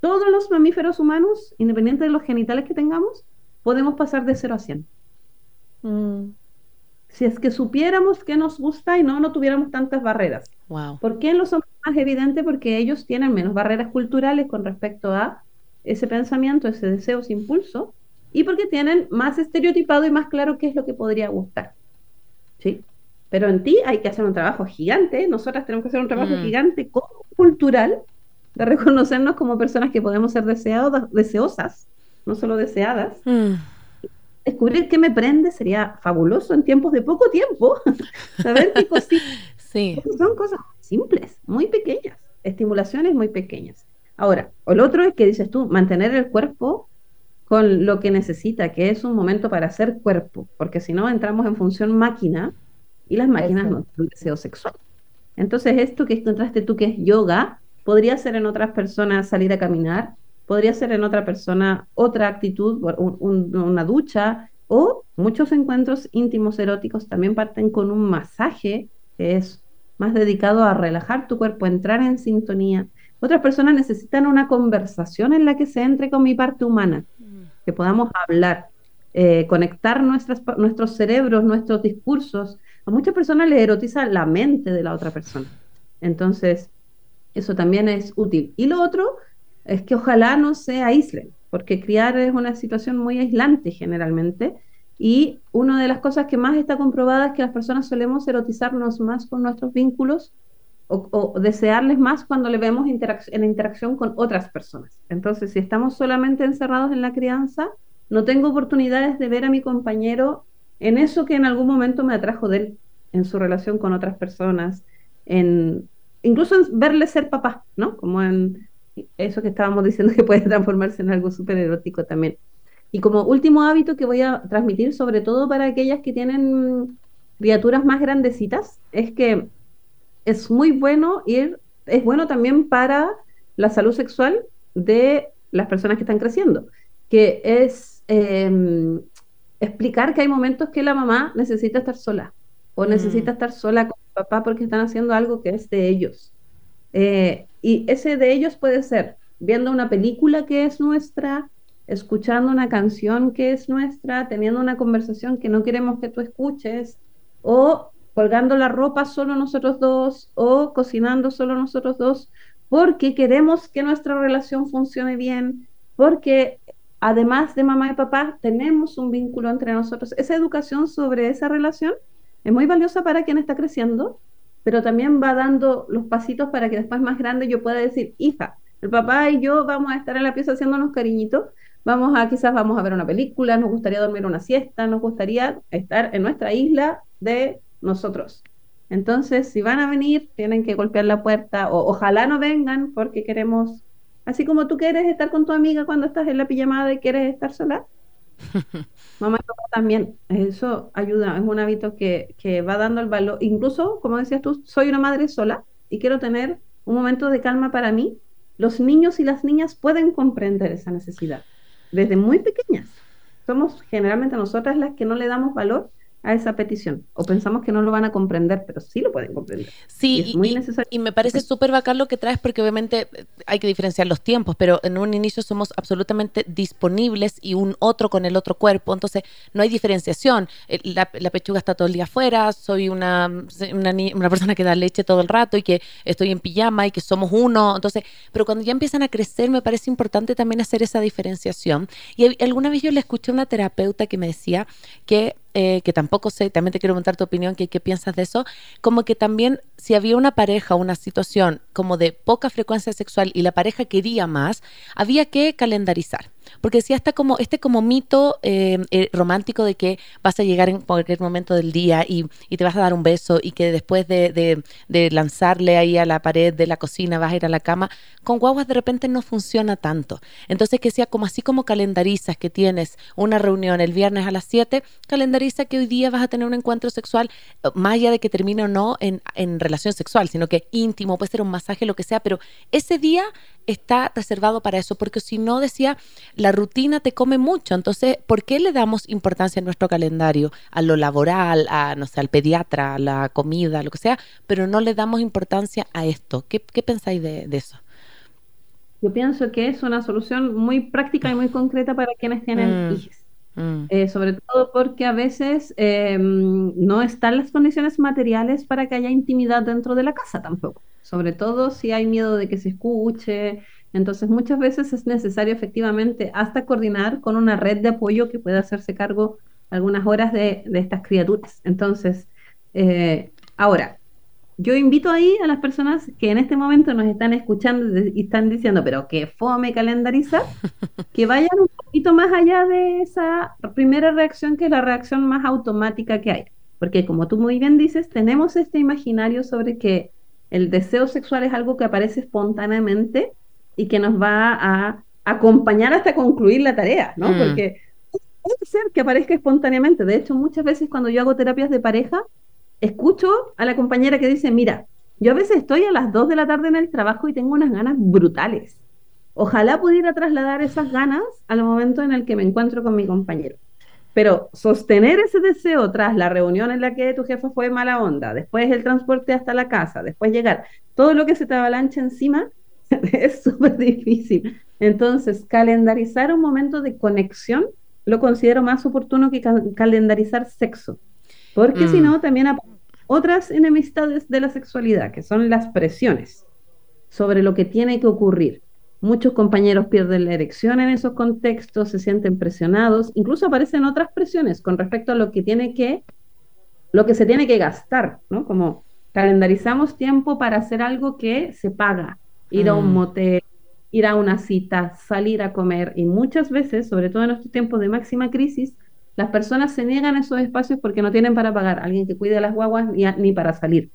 todos los mamíferos humanos, independiente de los genitales que tengamos, podemos pasar de 0 a 100. Mm. Si es que supiéramos qué nos gusta y no, no tuviéramos tantas barreras. Wow. ¿Por qué en los hombres más evidente? Porque ellos tienen menos barreras culturales con respecto a ese pensamiento, ese deseo, ese impulso, y porque tienen más estereotipado y más claro qué es lo que podría gustar. ¿Sí? Pero en ti hay que hacer un trabajo gigante, nosotras tenemos que hacer un trabajo mm. gigante cultural de reconocernos como personas que podemos ser deseadas, deseosas, no solo deseadas. Mm. Descubrir qué me prende sería fabuloso en tiempos de poco tiempo. Saber qué cositas son cosas simples, muy pequeñas, estimulaciones muy pequeñas. Ahora, el otro es que dices tú, mantener el cuerpo con lo que necesita, que es un momento para hacer cuerpo, porque si no entramos en función máquina y las máquinas no tienen deseo sexual. Entonces, esto que encontraste tú que es yoga, podría ser en otras personas salir a caminar, podría ser en otra persona otra actitud, una ducha, o muchos encuentros íntimos eróticos también parten con un masaje, que es más dedicado a relajar tu cuerpo, entrar en sintonía. Otras personas necesitan una conversación en la que se entre con mi parte humana, mm. que podamos hablar, eh, conectar nuestras, nuestros cerebros, nuestros discursos. A muchas personas les erotiza la mente de la otra persona. Entonces, eso también es útil. Y lo otro es que ojalá no se aíslen, porque criar es una situación muy aislante generalmente y una de las cosas que más está comprobada es que las personas solemos erotizarnos más con nuestros vínculos o, desearles más cuando le vemos en interacción con otras personas. Entonces, si estamos solamente encerrados en la crianza, no tengo oportunidades de ver a mi compañero en eso que en algún momento me atrajo de él, en su relación con otras personas, en incluso en verle ser papá, ¿no? Como en eso que estábamos diciendo que puede transformarse en algo súper erótico también. Y como último hábito que voy a transmitir, sobre todo para aquellas que tienen criaturas más grandecitas, es que es muy bueno ir, es bueno también para la salud sexual de las personas que están creciendo, que es em, explicar que hay momentos que la mamá necesita estar sola o necesita estar sola con papá porque están haciendo algo que es de ellos. Eh, y ese de ellos puede ser viendo una película que es nuestra, escuchando una canción que es nuestra, teniendo una conversación que no queremos que tú escuches, o colgando la ropa solo nosotros dos, o cocinando solo nosotros dos, porque queremos que nuestra relación funcione bien, porque además de mamá y papá, tenemos un vínculo entre nosotros. Esa educación sobre esa relación es muy valiosa para quien está creciendo, pero también va dando los pasitos para que después más grande yo pueda decir, hija, el papá y yo vamos a estar en la pieza haciéndonos cariñitos, vamos a quizás vamos a ver una película, nos gustaría dormir una siesta, nos gustaría estar en nuestra isla de nosotros. Entonces, si van a venir, tienen que golpear la puerta o ojalá no vengan porque queremos, así como tú quieres estar con tu amiga cuando estás en la pijamada y quieres estar sola, Mamá y papá también, eso ayuda, es un hábito que, que va dando el valor. Incluso, como decías tú, soy una madre sola y quiero tener un momento de calma para mí. Los niños y las niñas pueden comprender esa necesidad desde muy pequeñas. Somos generalmente nosotras las que no le damos valor a esa petición o pensamos que no lo van a comprender, pero sí lo pueden comprender. Sí, y, es muy necesario. y me parece súper bacán lo que traes porque obviamente eh, hay que diferenciar los tiempos, pero en un inicio somos absolutamente disponibles y un otro con el otro cuerpo, entonces no hay diferenciación. Eh, la, pechuga está todo el día afuera, soy una, una, una, persona que da leche todo el rato y que estoy en pijama y que somos uno, entonces, pero cuando ya empiezan a crecer me parece importante también hacer esa diferenciación. Y alguna vez yo le escuché a una terapeuta que me decía que eh, que tampoco sé, también te quiero preguntar tu opinión, ¿qué, ¿qué piensas de eso? Como que también si había una pareja, una situación como de poca frecuencia sexual y la pareja quería más, había que calendarizar. Porque decía está como, este como mito eh, eh, romántico de que vas a llegar en cualquier momento del día y, te vas a dar un beso y que después de, lanzarle ahí a la pared de la cocina vas a ir a la cama, con guaguas de repente no funciona tanto. Entonces que sea como así como calendarizas que tienes una reunión el viernes a las 7, calendariza que hoy día vas a tener un encuentro sexual, más allá de que termine o no en, en relación sexual, sino que íntimo, puede ser un masaje, lo que sea, pero ese día está reservado para eso, porque si no, decía, la rutina te come mucho. Entonces, ¿por qué le damos importancia en nuestro calendario a lo laboral, a, no sé, al pediatra, a la comida, lo que sea, pero no le damos importancia a esto? ¿Qué, pensáis de, eso? Yo pienso que es una solución muy práctica y muy concreta para quienes tienen mm. hijos. Mm. Eh, sobre todo porque a veces em, no están las condiciones materiales para que haya intimidad dentro de la casa tampoco sobre todo si hay miedo de que se escuche. Entonces muchas veces es necesario efectivamente hasta coordinar con una red de apoyo que pueda hacerse cargo algunas horas de, estas criaturas. Entonces, eh, ahora, yo invito ahí a las personas que en este momento nos están escuchando y están diciendo, pero que fome calendarizar, que vayan un poquito más allá de esa primera reacción que es la reacción más automática que hay. Porque como tú muy bien dices, tenemos este imaginario sobre que el deseo sexual es algo que aparece espontáneamente y que nos va a acompañar hasta concluir la tarea, ¿no? Mm. Porque puede ser que aparezca espontáneamente. De hecho, muchas veces cuando yo hago terapias de pareja, escucho a la compañera que dice, mira, yo a veces estoy a las 2 de la tarde en el trabajo y tengo unas ganas brutales. Ojalá pudiera trasladar esas ganas al momento en el que me encuentro con mi compañero. Pero sostener ese deseo tras la reunión en la que tu jefe fue mala onda, después el transporte hasta la casa, después llegar, todo lo que se te avalancha encima es súper difícil. Entonces, calendarizar un momento de conexión lo considero más oportuno que calendarizar sexo, porque si mm. no, también otras enemistades de la sexualidad, que son las presiones sobre lo que tiene que ocurrir. Muchos compañeros pierden la erección en esos contextos, se sienten presionados, incluso aparecen otras presiones con respecto a lo que tiene que, lo que se tiene que gastar, ¿no? Como calendarizamos tiempo para hacer algo que se paga, ir a un mm. motel, ir a una cita, salir a comer, y muchas veces, sobre todo en estos tiempos de máxima crisis, las personas se niegan a esos espacios porque no tienen para pagar alguien que cuide a las guaguas ni, ni para salir.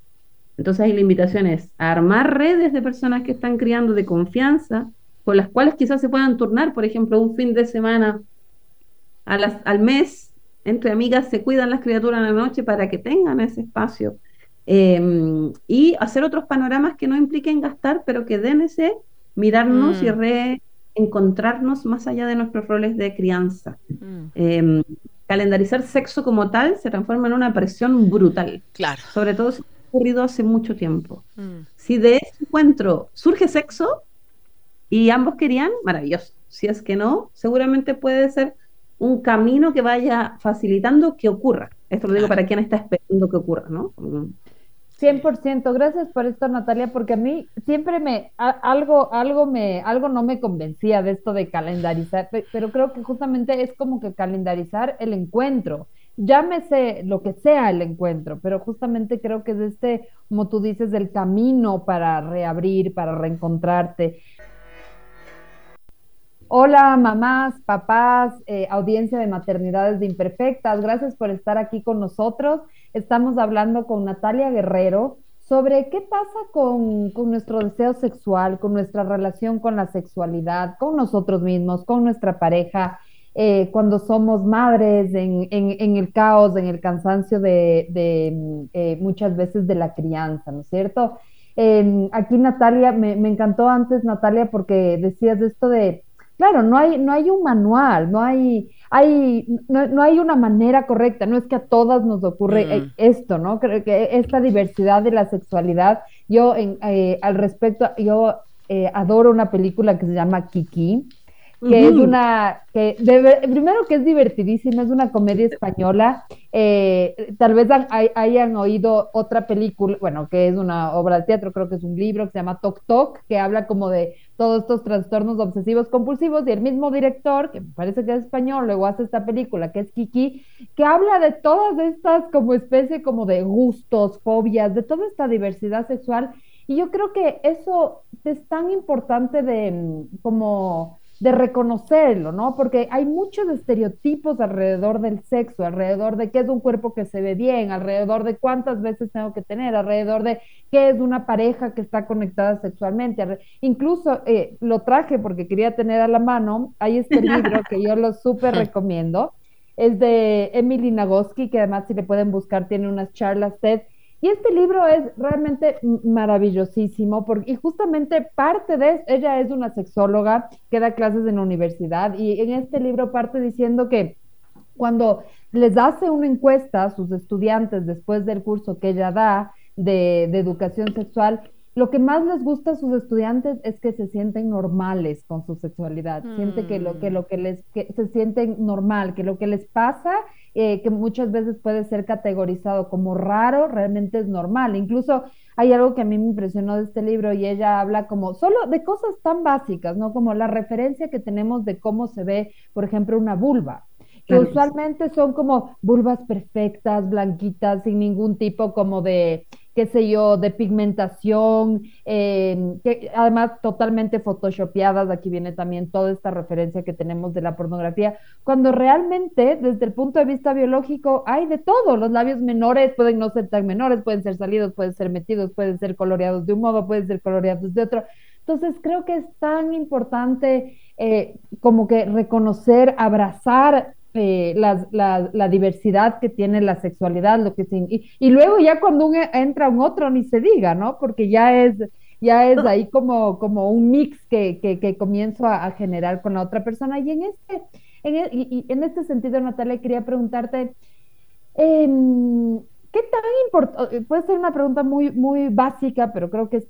Entonces ahí la invitación es a armar redes de personas que están criando de confianza, con las cuales quizás se puedan turnar, por ejemplo, un fin de semana a las, al mes, entre amigas se cuidan las criaturas en la noche para que tengan ese espacio. Em, y hacer otros panoramas que no impliquen gastar, pero que den ese mirarnos y mm. Reencontrarnos más allá de nuestros roles de crianza. Mm. Em, calendarizar sexo como tal se transforma en una presión brutal. Claro. Sobre todo si ha ocurrido hace mucho tiempo. Mm. Si de ese encuentro surge sexo y ambos querían, maravilloso. Si es que no, seguramente puede ser un camino que vaya facilitando que ocurra. Esto lo digo para quien está esperando que ocurra, ¿no? 100%, gracias por esto Natalia, porque a mí siempre me, algo, algo me, algo no me convencía de esto de calendarizar, pero creo que justamente es como que calendarizar el encuentro, llámese lo que sea el encuentro, pero justamente creo que es este, como tú dices, del camino para reabrir, para reencontrarte. Hola, mamás, papás, eh, audiencia de maternidades de imperfectas. Gracias por estar aquí con nosotros. Estamos hablando con Natalia Guerrero sobre qué pasa con, nuestro deseo sexual, con nuestra relación con la sexualidad, con nosotros mismos, con nuestra pareja, eh, cuando somos madres, en, el caos, en el cansancio de, eh, muchas veces de la crianza, ¿no es cierto? Em, aquí Natalia, me, me encantó antes Natalia porque decías esto de Claro, no hay, no hay un manual, no hay, hay, no, hay una manera correcta, no es que a todas nos ocurre eh, mm. esto, ¿no? Creo que esta diversidad de la sexualidad, yo en, eh, al respecto, yo eh, adoro una película que se llama Kiki, que es una, que primero que es divertidísima, es una comedia española, tal vez hayan oído otra película, bueno, que es una obra de teatro, creo que es un libro que se llama Tok Tok, que habla como de todos estos trastornos obsesivos compulsivos y el mismo director, que me parece que es español, luego hace esta película que es Kiki, que habla de todas estas como especie como de gustos, fobias, de toda esta diversidad sexual y yo creo que eso es tan importante de mm, como de reconocerlo, ¿no? Porque hay muchos estereotipos alrededor del sexo, alrededor de qué es un cuerpo que se ve bien, alrededor de cuántas veces tengo que tener, alrededor de qué es una pareja que está conectada sexualmente. Incluso eh, lo traje porque quería tener a la mano, hay este libro que yo lo súper recomiendo, es de Emily Nagoski, que además si le pueden buscar tiene unas charlas TED y este libro es realmente maravillosísimo porque, y justamente parte de, ella es una sexóloga que da clases en la universidad y en este libro parte diciendo que cuando les hace una encuesta a sus estudiantes después del curso que ella da de, de educación sexual, lo que más les gusta a sus estudiantes es que se sienten normales con su sexualidad, siente que lo que lo que les que se sienten normal, que lo que les pasa eh, que muchas veces puede ser categorizado como raro, realmente es normal. Incluso hay algo que a mí me impresionó de este libro y ella habla como solo de cosas tan básicas, ¿no? Como la referencia que tenemos de cómo se ve, por ejemplo, una vulva que usualmente son como vulvas perfectas, blanquitas, sin ningún tipo como de, qué sé yo, de pigmentación, em, que además totalmente photoshopeadas, aquí viene también toda esta referencia que tenemos de la pornografía, cuando realmente desde el punto de vista biológico hay de todo, los labios menores pueden no ser tan menores, pueden ser salidos, pueden ser metidos, pueden ser coloreados de un modo, pueden ser coloreados de otro. Entonces creo que es tan importante eh, como que reconocer, abrazar eh, la, diversidad que tiene la sexualidad, lo que y, luego ya cuando uno entra un otro ni se diga, ¿no? Porque ya es, ya es ahí como, como un mix que, que, comienzo a, generar con la otra persona. Y en este, en, e, y, en este sentido, Natalia, quería preguntarte, em, ¿qué tan importante? Puede ser una pregunta muy, muy básica, pero creo que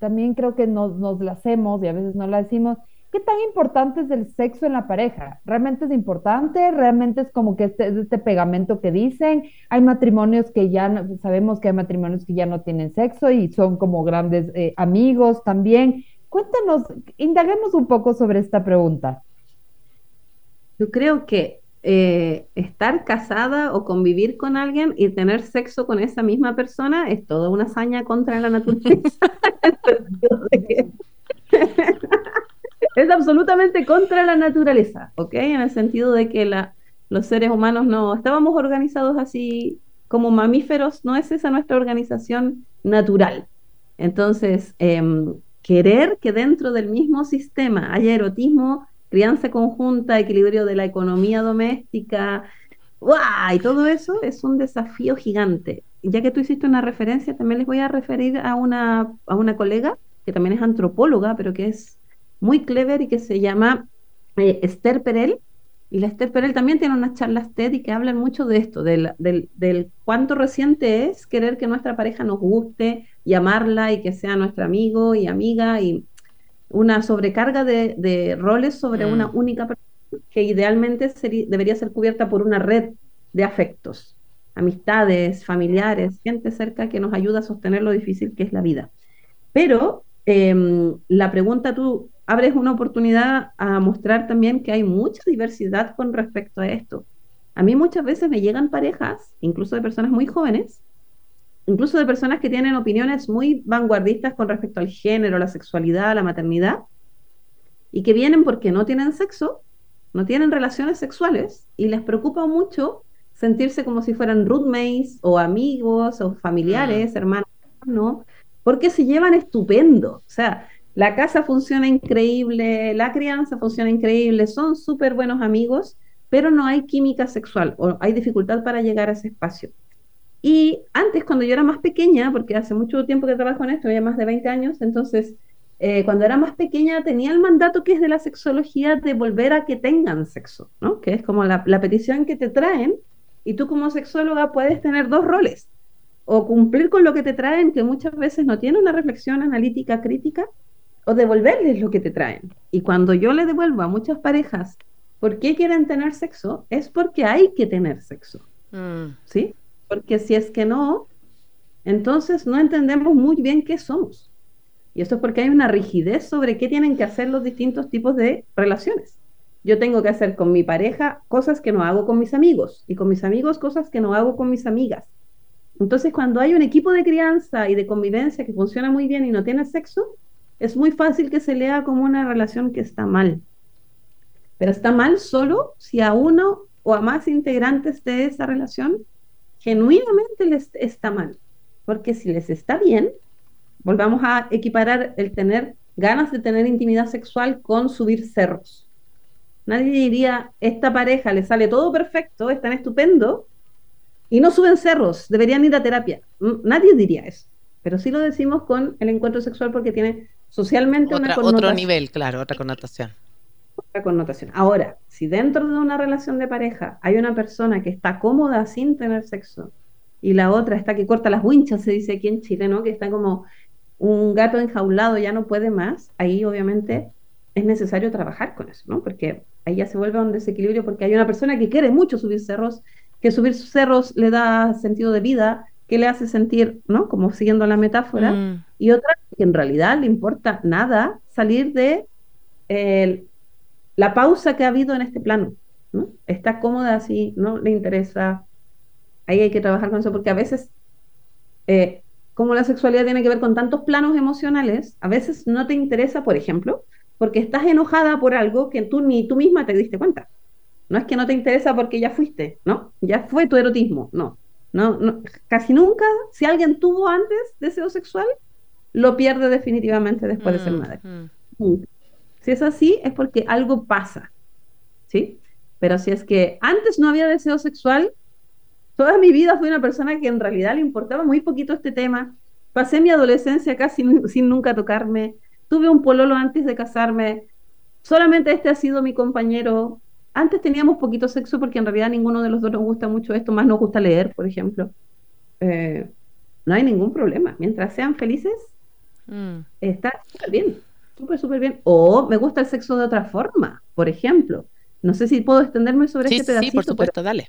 también creo que nos, nos la hacemos y a veces no la decimos. ¿Qué tan importante es el sexo en la pareja? ¿Realmente es importante? ¿Realmente es como que este, este pegamento que dicen? Hay matrimonios que ya, no, sabemos que hay matrimonios que ya no tienen sexo y son como grandes eh, amigos también. Cuéntanos, indaguemos un poco sobre esta pregunta. Yo creo que eh, estar casada o convivir con alguien y tener sexo con esa misma persona es toda una hazaña contra la naturaleza. es absolutamente contra la naturaleza, ¿ok? En el sentido de que los seres humanos no estábamos organizados así como mamíferos, no es esa nuestra organización natural. Entonces, em, querer que dentro del mismo sistema haya erotismo, crianza conjunta, equilibrio de la economía doméstica, y todo eso es un desafío gigante. Ya que tú hiciste una referencia, también les voy a referir a una, a una colega que también es antropóloga, pero que es muy clever y que se llama eh, Esther Perel, Y la Esther Perel también tiene unas charlas TED y que hablan mucho de esto, del, del, cuánto reciente es querer que nuestra pareja nos guste y amarla y que sea nuestro amigo y amiga y una sobrecarga de, roles sobre una mm. única persona que idealmente debería ser cubierta por una red de afectos, amistades, familiares, gente cerca que nos ayuda a sostener lo difícil que es la vida. Pero em, la pregunta tú abres una oportunidad a mostrar también que hay mucha diversidad con respecto a esto. A mí muchas veces me llegan parejas, incluso de personas muy jóvenes, incluso de personas que tienen opiniones muy vanguardistas con respecto al género, la sexualidad, la maternidad, y que vienen porque no tienen sexo, no tienen relaciones sexuales, y les preocupa mucho sentirse como si fueran roommates o amigos o familiares, mm. hermanos, ¿no? Porque se llevan estupendo. O sea, la casa funciona increíble, la crianza funciona increíble, son súper buenos amigos, pero no hay química sexual o hay dificultad para llegar a ese espacio. Y antes, cuando yo era más pequeña, porque hace mucho tiempo que trabajo en esto, ya más de 20 años, entonces, eh, cuando era más pequeña tenía el mandato que es de la sexología de volver a que tengan sexo, ¿no? Que es como la, la petición que te traen y tú como sexóloga puedes tener dos roles, o cumplir con lo que te traen, que muchas veces no tiene una reflexión analítica crítica, o devolverles lo que te traen. Y cuando yo le devuelvo a muchas parejas, ¿por qué quieren tener sexo? Es porque hay que tener sexo. Mm. ¿Sí? Porque si es que no, entonces no entendemos muy bien qué somos. Y esto es porque hay una rigidez sobre qué tienen que hacer los distintos tipos de relaciones. Yo tengo que hacer con mi pareja cosas que no hago con mis amigos y con mis amigos cosas que no hago con mis amigas. Entonces, cuando hay un equipo de crianza y de convivencia que funciona muy bien y no tiene sexo, es muy fácil que se lea como una relación que está mal. Pero está mal solo si a uno o a más integrantes de esa relación genuinamente les está mal. Porque si les está bien, volvamos a equiparar el tener ganas de tener intimidad sexual con subir cerros. Nadie diría, esta pareja le sale todo perfecto, están estupendo, y no suben cerros, deberían ir a terapia. Nadie diría eso. Pero sí lo decimos con el encuentro sexual porque tiene socialmente una connotación. Otro nivel, claro, otra connotación. Otra connotación. Ahora, si dentro de una relación de pareja hay una persona que está cómoda sin tener sexo y la otra está que corta las winchas, se dice aquí en Chile, ¿no? Que está como un gato enjaulado, ya no puede más, ahí obviamente es necesario trabajar con eso, ¿no? Porque ahí ya se vuelve un desequilibrio porque hay una persona que quiere mucho subir cerros, que subir cerros le da sentido de vida, que le hace sentir, ¿no? Como siguiendo la metáfora, mm. y otra que en realidad le importa nada salir de la pausa que ha habido en este plano, ¿no? Está cómoda así, no le interesa. Ahí hay que trabajar con eso, porque a veces, eh, como la sexualidad tiene que ver con tantos planos emocionales, a veces no te interesa, por ejemplo, porque estás enojada por algo que tú ni tú misma te diste cuenta. No es que no te interesa porque ya fuiste, ¿no? Ya fue tu erotismo, no no, casi nunca, si alguien tuvo antes deseo sexual, lo pierde definitivamente después de ser mm, madre. Mm. Si es así, es porque algo pasa, ¿sí? Pero si es que antes no había deseo sexual, toda mi vida fui una persona que en realidad le importaba muy poquito este tema. Pasé mi adolescencia casi sin nunca tocarme. Tuve un pololo antes de casarme. Solamente este ha sido mi compañero antes teníamos poquito sexo porque en realidad ninguno de los dos nos gusta mucho esto, más nos gusta leer, por ejemplo. Eh, no hay ningún problema. Mientras sean felices, mm. está súper bien, súper, súper bien. O me gusta el sexo de otra forma, por ejemplo. No sé si puedo extenderme sobre este pedacito. Sí, por supuesto, dale.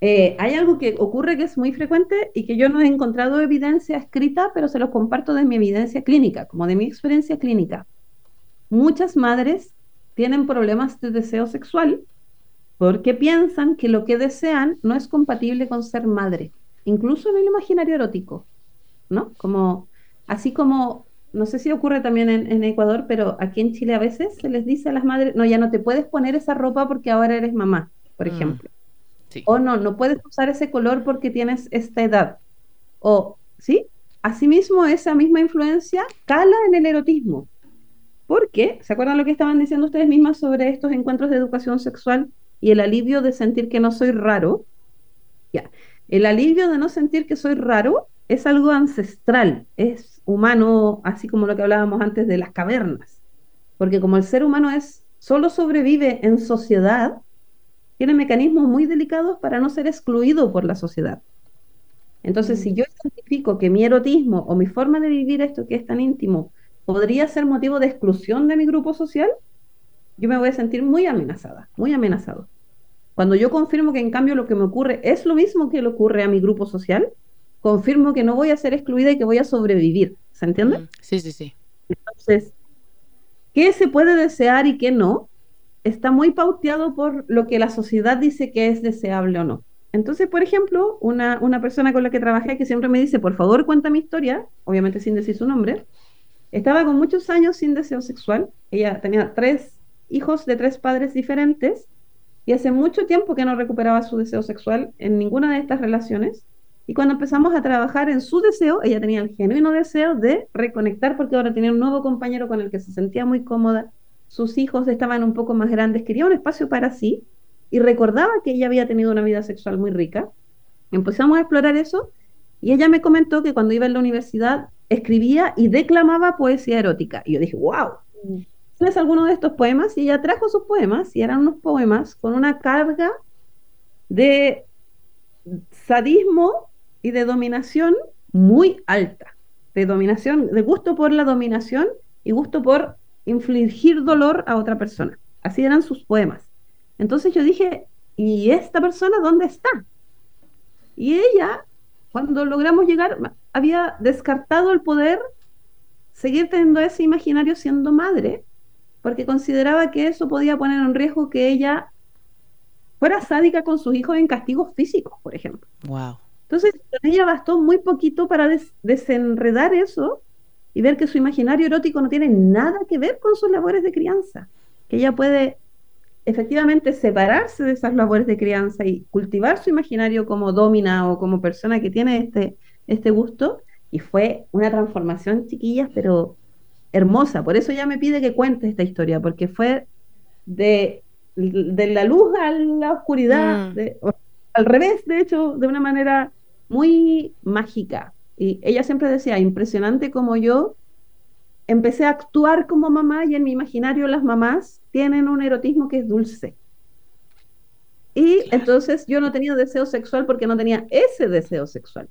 Eh, hay algo que ocurre que es muy frecuente y que yo no he encontrado evidencia escrita, pero se los comparto de mi evidencia clínica, como de mi experiencia clínica. Muchas madres tienen problemas de deseo sexual porque piensan que lo que desean no es compatible con ser madre, incluso en el imaginario erótico, ¿no? Como, así como, no sé si ocurre también en, Ecuador, pero aquí en Chile a veces se les dice a las madres, no, ya no te puedes poner esa ropa porque ahora eres mamá, por mm, ejemplo. O no, no puedes usar ese color porque tienes esta edad. O, ¿sí? Asimismo, esa misma influencia cala en el erotismo. Porque, ¿se acuerdan lo que estaban diciendo ustedes mismas sobre estos encuentros de educación sexual y el alivio de sentir que no soy raro? Ya, el alivio de no sentir que soy raro es algo ancestral, es humano, así como lo que hablábamos antes de las cavernas. Porque como el ser humano es solo sobrevive en sociedad, tiene mecanismos muy delicados para no ser excluido por la sociedad. Entonces, si mm. yo identifico que mi erotismo o mi forma de vivir esto que es tan íntimo podría ser motivo de exclusión de mi grupo social, yo me voy a sentir muy amenazada, muy amenazado. Cuando yo confirmo que en cambio lo que me ocurre es lo mismo que le ocurre a mi grupo social, confirmo que no voy a ser excluida y que voy a sobrevivir. ¿Se entiende? Mm, sí, sí, sí. Entonces, ¿qué se puede desear y qué no? Está muy pauteado por lo que la sociedad dice que es deseable o no. Entonces, por ejemplo, una, una persona con la que trabajé que siempre me dice, por favor, cuenta mi historia, obviamente sin decir su nombre, estaba con muchos años sin deseo sexual. Ella tenía tres hijos de tres padres diferentes y hace mucho tiempo que no recuperaba su deseo sexual en ninguna de estas relaciones. Y cuando empezamos a trabajar en su deseo, ella tenía el genuino deseo de reconectar porque ahora tenía un nuevo compañero con el que se sentía muy cómoda. Sus hijos estaban un poco más grandes, quería un espacio para sí y recordaba que ella había tenido una vida sexual muy rica. Empezamos a explorar eso y ella me comentó que cuando iba a la universidad escribía y declamaba poesía erótica. Y yo dije, wow, ¿tienes alguno de estos poemas? Y ella trajo sus poemas y eran unos poemas con una carga de sadismo y de dominación muy alta. De dominación, de gusto por la dominación y gusto por infligir dolor a otra persona. Así eran sus poemas. Entonces yo dije, ¿y esta persona dónde está? Y ella, cuando logramos llegar, había descartado el poder seguir teniendo ese imaginario siendo madre, porque consideraba que eso podía poner en riesgo que ella fuera sádica con sus hijos en castigos físicos, por ejemplo. Wow. Entonces, con ella bastó muy poquito para desenredar eso y ver que su imaginario erótico no tiene nada que ver con sus labores de crianza, que ella puede efectivamente separarse de esas labores de crianza y cultivar su imaginario como domina o como persona que tiene este, este gusto. Y fue una transformación, chiquillas, pero hermosa. Por eso ella me pide que cuente esta historia, porque fue de, de la luz a la oscuridad, mm. al revés, de hecho, de una manera muy mágica. Y ella siempre decía, impresionante como yo empecé a actuar como mamá y en mi imaginario las mamás tienen un erotismo que es dulce. Y entonces yo no tenía deseo sexual porque no tenía ese deseo sexual.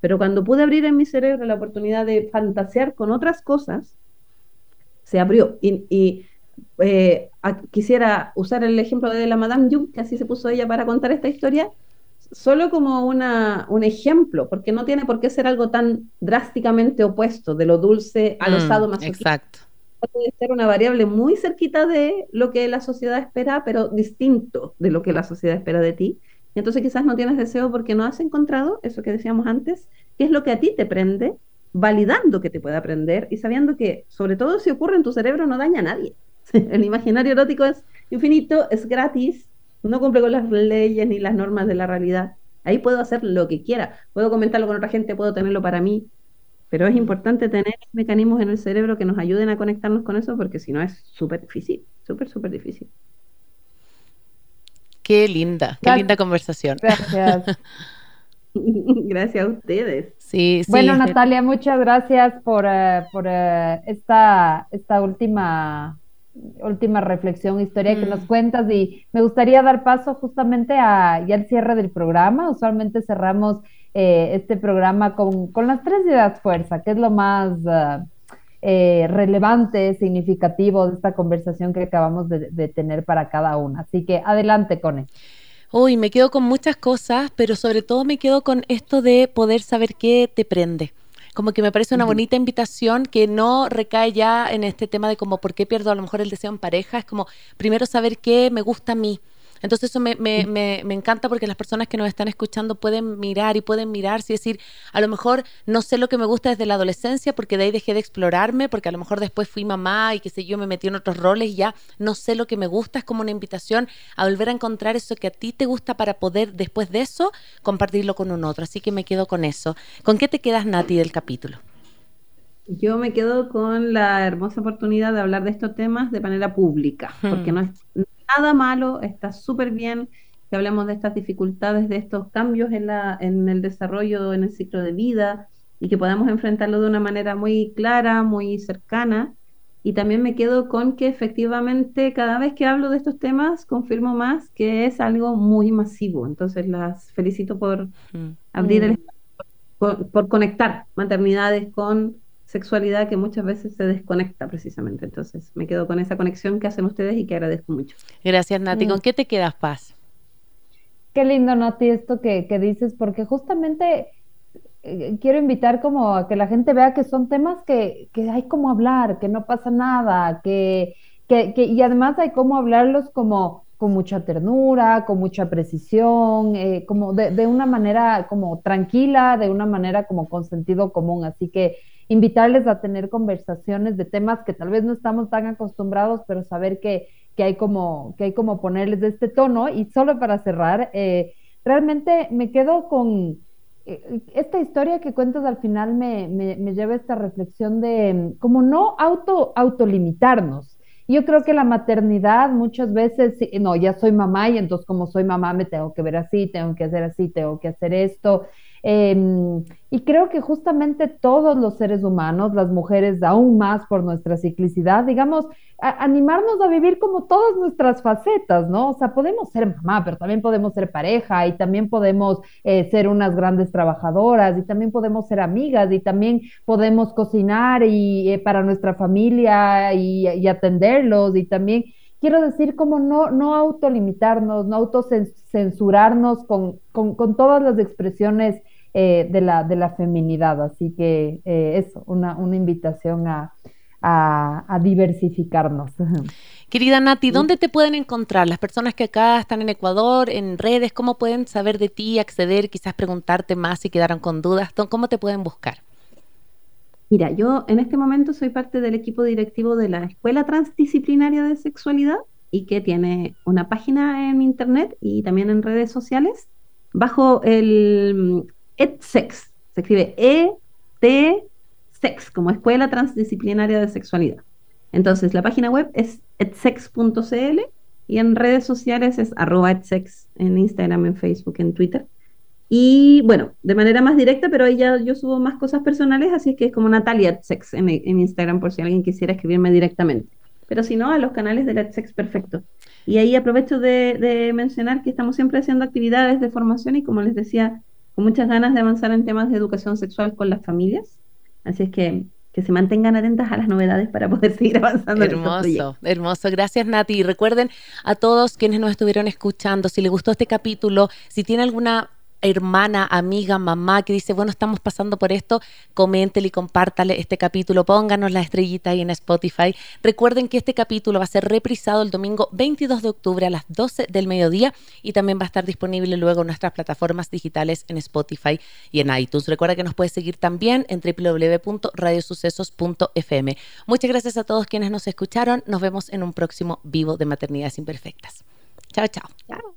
Pero cuando pude abrir en mi cerebro la oportunidad de fantasear con otras cosas, se abrió. Y, eh, quisiera usar el ejemplo de la Madame Jung, que así se puso ella para contar esta historia, solo como una, un ejemplo, porque no tiene por qué ser algo tan drásticamente opuesto de lo dulce a lo mm, sadomasoquista. Exacto. Puede ser una variable muy cerquita de lo que la sociedad espera, pero distinto de lo que la sociedad espera de ti. Entonces quizás no tienes deseo porque no has encontrado eso que decíamos antes, que es lo que a ti te prende, validando que te pueda aprender y sabiendo que, sobre todo si ocurre en tu cerebro, no daña a nadie. El imaginario erótico es infinito, es gratis, no cumple con las leyes ni las normas de la realidad. Ahí puedo hacer lo que quiera, puedo comentarlo con otra gente, puedo tenerlo para mí, pero es importante tener mecanismos en el cerebro que nos ayuden a conectarnos con eso, porque si no es súper difícil, súper, súper difícil. Qué linda, qué linda conversación. Gracias. gracias a ustedes. Sí, sí. Bueno, Natalia, muchas gracias por, eh, por eh, esta, esta última última reflexión, historia que nos mm. cuentas y me gustaría dar paso justamente a ya el cierre del programa. Usualmente cerramos eh, este programa con, con, las tres ideas fuerza, que es lo más uh, eh, relevante, significativo de esta conversación que acabamos de, de, tener para cada una. Así que adelante, Cone. Uy, me quedo con muchas cosas, pero sobre todo me quedo con esto de poder saber qué te prende como que me parece una bonita invitación que no recae ya en este tema de como por qué pierdo a lo mejor el deseo en pareja, es como primero saber qué me gusta a mí, entonces eso me, me, me, me, encanta porque las personas que nos están escuchando pueden mirar y pueden mirarse y decir, a lo mejor no sé lo que me gusta desde la adolescencia porque de ahí dejé de explorarme, porque a lo mejor después fui mamá y qué sé yo, me metí en otros roles y ya no sé lo que me gusta. Es como una invitación a volver a encontrar eso que a ti te gusta para poder después de eso compartirlo con un otro. Así que me quedo con eso. ¿Con qué te quedas, Nati, del capítulo? Yo me quedo con la hermosa oportunidad de hablar de estos temas de manera pública, porque no es, nada malo, está súper bien que hablemos de estas dificultades, de estos cambios en, la, en el desarrollo, en el ciclo de vida y que podamos enfrentarlo de una manera muy clara, muy cercana. y también me quedo con que efectivamente cada vez que hablo de estos temas confirmo más que es algo muy masivo. Entonces las felicito por abrir el por, por, conectar maternidades con sexualidad que muchas veces se desconecta precisamente. Entonces me quedo con esa conexión que hacen ustedes y que agradezco mucho. Gracias Nati. ¿Con qué te quedas, Paz? Qué lindo, Nati, esto que, que dices, porque justamente eh, quiero invitar como a que la gente vea que son temas que, que hay como hablar, que no pasa nada, que, que, que, y además hay como hablarlos como con mucha ternura, con mucha precisión, eh, como de, de, una manera como tranquila, de una manera como con sentido común. Así que invitarles a tener conversaciones de temas que tal vez no estamos tan acostumbrados, pero saber que, que hay, como, que hay como ponerles de este tono. Y solo para cerrar, eh, realmente me quedo con eh, esta historia que cuentas al final me, me, me lleva a esta reflexión de como no auto, autolimitarnos. Yo creo que la maternidad muchas veces, no, ya soy mamá y entonces como soy mamá me tengo que ver así, tengo que hacer así, tengo que hacer esto. Eh, y creo que justamente todos los seres humanos, las mujeres aún más por nuestra ciclicidad, digamos, animarnos a vivir como todas nuestras facetas, ¿no? O sea, podemos ser mamá, pero también podemos ser pareja y también podemos eh, ser unas grandes trabajadoras y también podemos ser amigas y también podemos cocinar y eh, para nuestra familia y, y, atenderlos y también quiero decir como no, no autolimitarnos, no autocensurarnos con, con, con todas las expresiones eh, de, la, de la feminidad. Así que eh, eso, una, una invitación a, a, a, diversificarnos. Querida Nati, ¿dónde te pueden encontrar las personas que acá están en Ecuador, en redes? ¿Cómo pueden saber de ti, acceder, quizás preguntarte más si quedaron con dudas? ¿Cómo te pueden buscar? Mira, yo en este momento soy parte del equipo directivo de la Escuela Transdisciplinaria de Sexualidad y que tiene una página en internet y también en redes sociales bajo el EdSex. Se escribe E-T-Sex, como Escuela Transdisciplinaria de Sexualidad. Entonces, la página web es edsex.cl y en redes sociales es arroba edsex, en Instagram, en Facebook, en Twitter. Y bueno, de manera más directa, pero ahí ya yo subo más cosas personales, así que es como Natalia Edsex en, Instagram por si alguien quisiera escribirme directamente. Pero si no, a los canales de Edsex, perfecto. Y ahí aprovecho de mencionar que estamos siempre haciendo actividades de formación y como les decía, con muchas ganas de avanzar en temas de educación sexual con las familias. Así es que que se mantengan atentas a las novedades para poder seguir avanzando. Hermoso, en hermoso. Gracias, Nati. Y recuerden a todos quienes nos estuvieron escuchando, si les gustó este capítulo, si tiene alguna hermana, amiga, mamá que dice, bueno, estamos pasando por esto, coméntele y compártale este capítulo, pónganos la estrellita ahí en Spotify. Recuerden que este capítulo va a ser reprisado el domingo 22 de octubre a las 12 del mediodía y también va a estar disponible luego en nuestras plataformas digitales en Spotify y en iTunes. Recuerda que nos puedes seguir también en www.radiosucesos.fm. Muchas gracias a todos quienes nos escucharon. Nos vemos en un próximo vivo de Maternidades Imperfectas. Chao, chao. chao.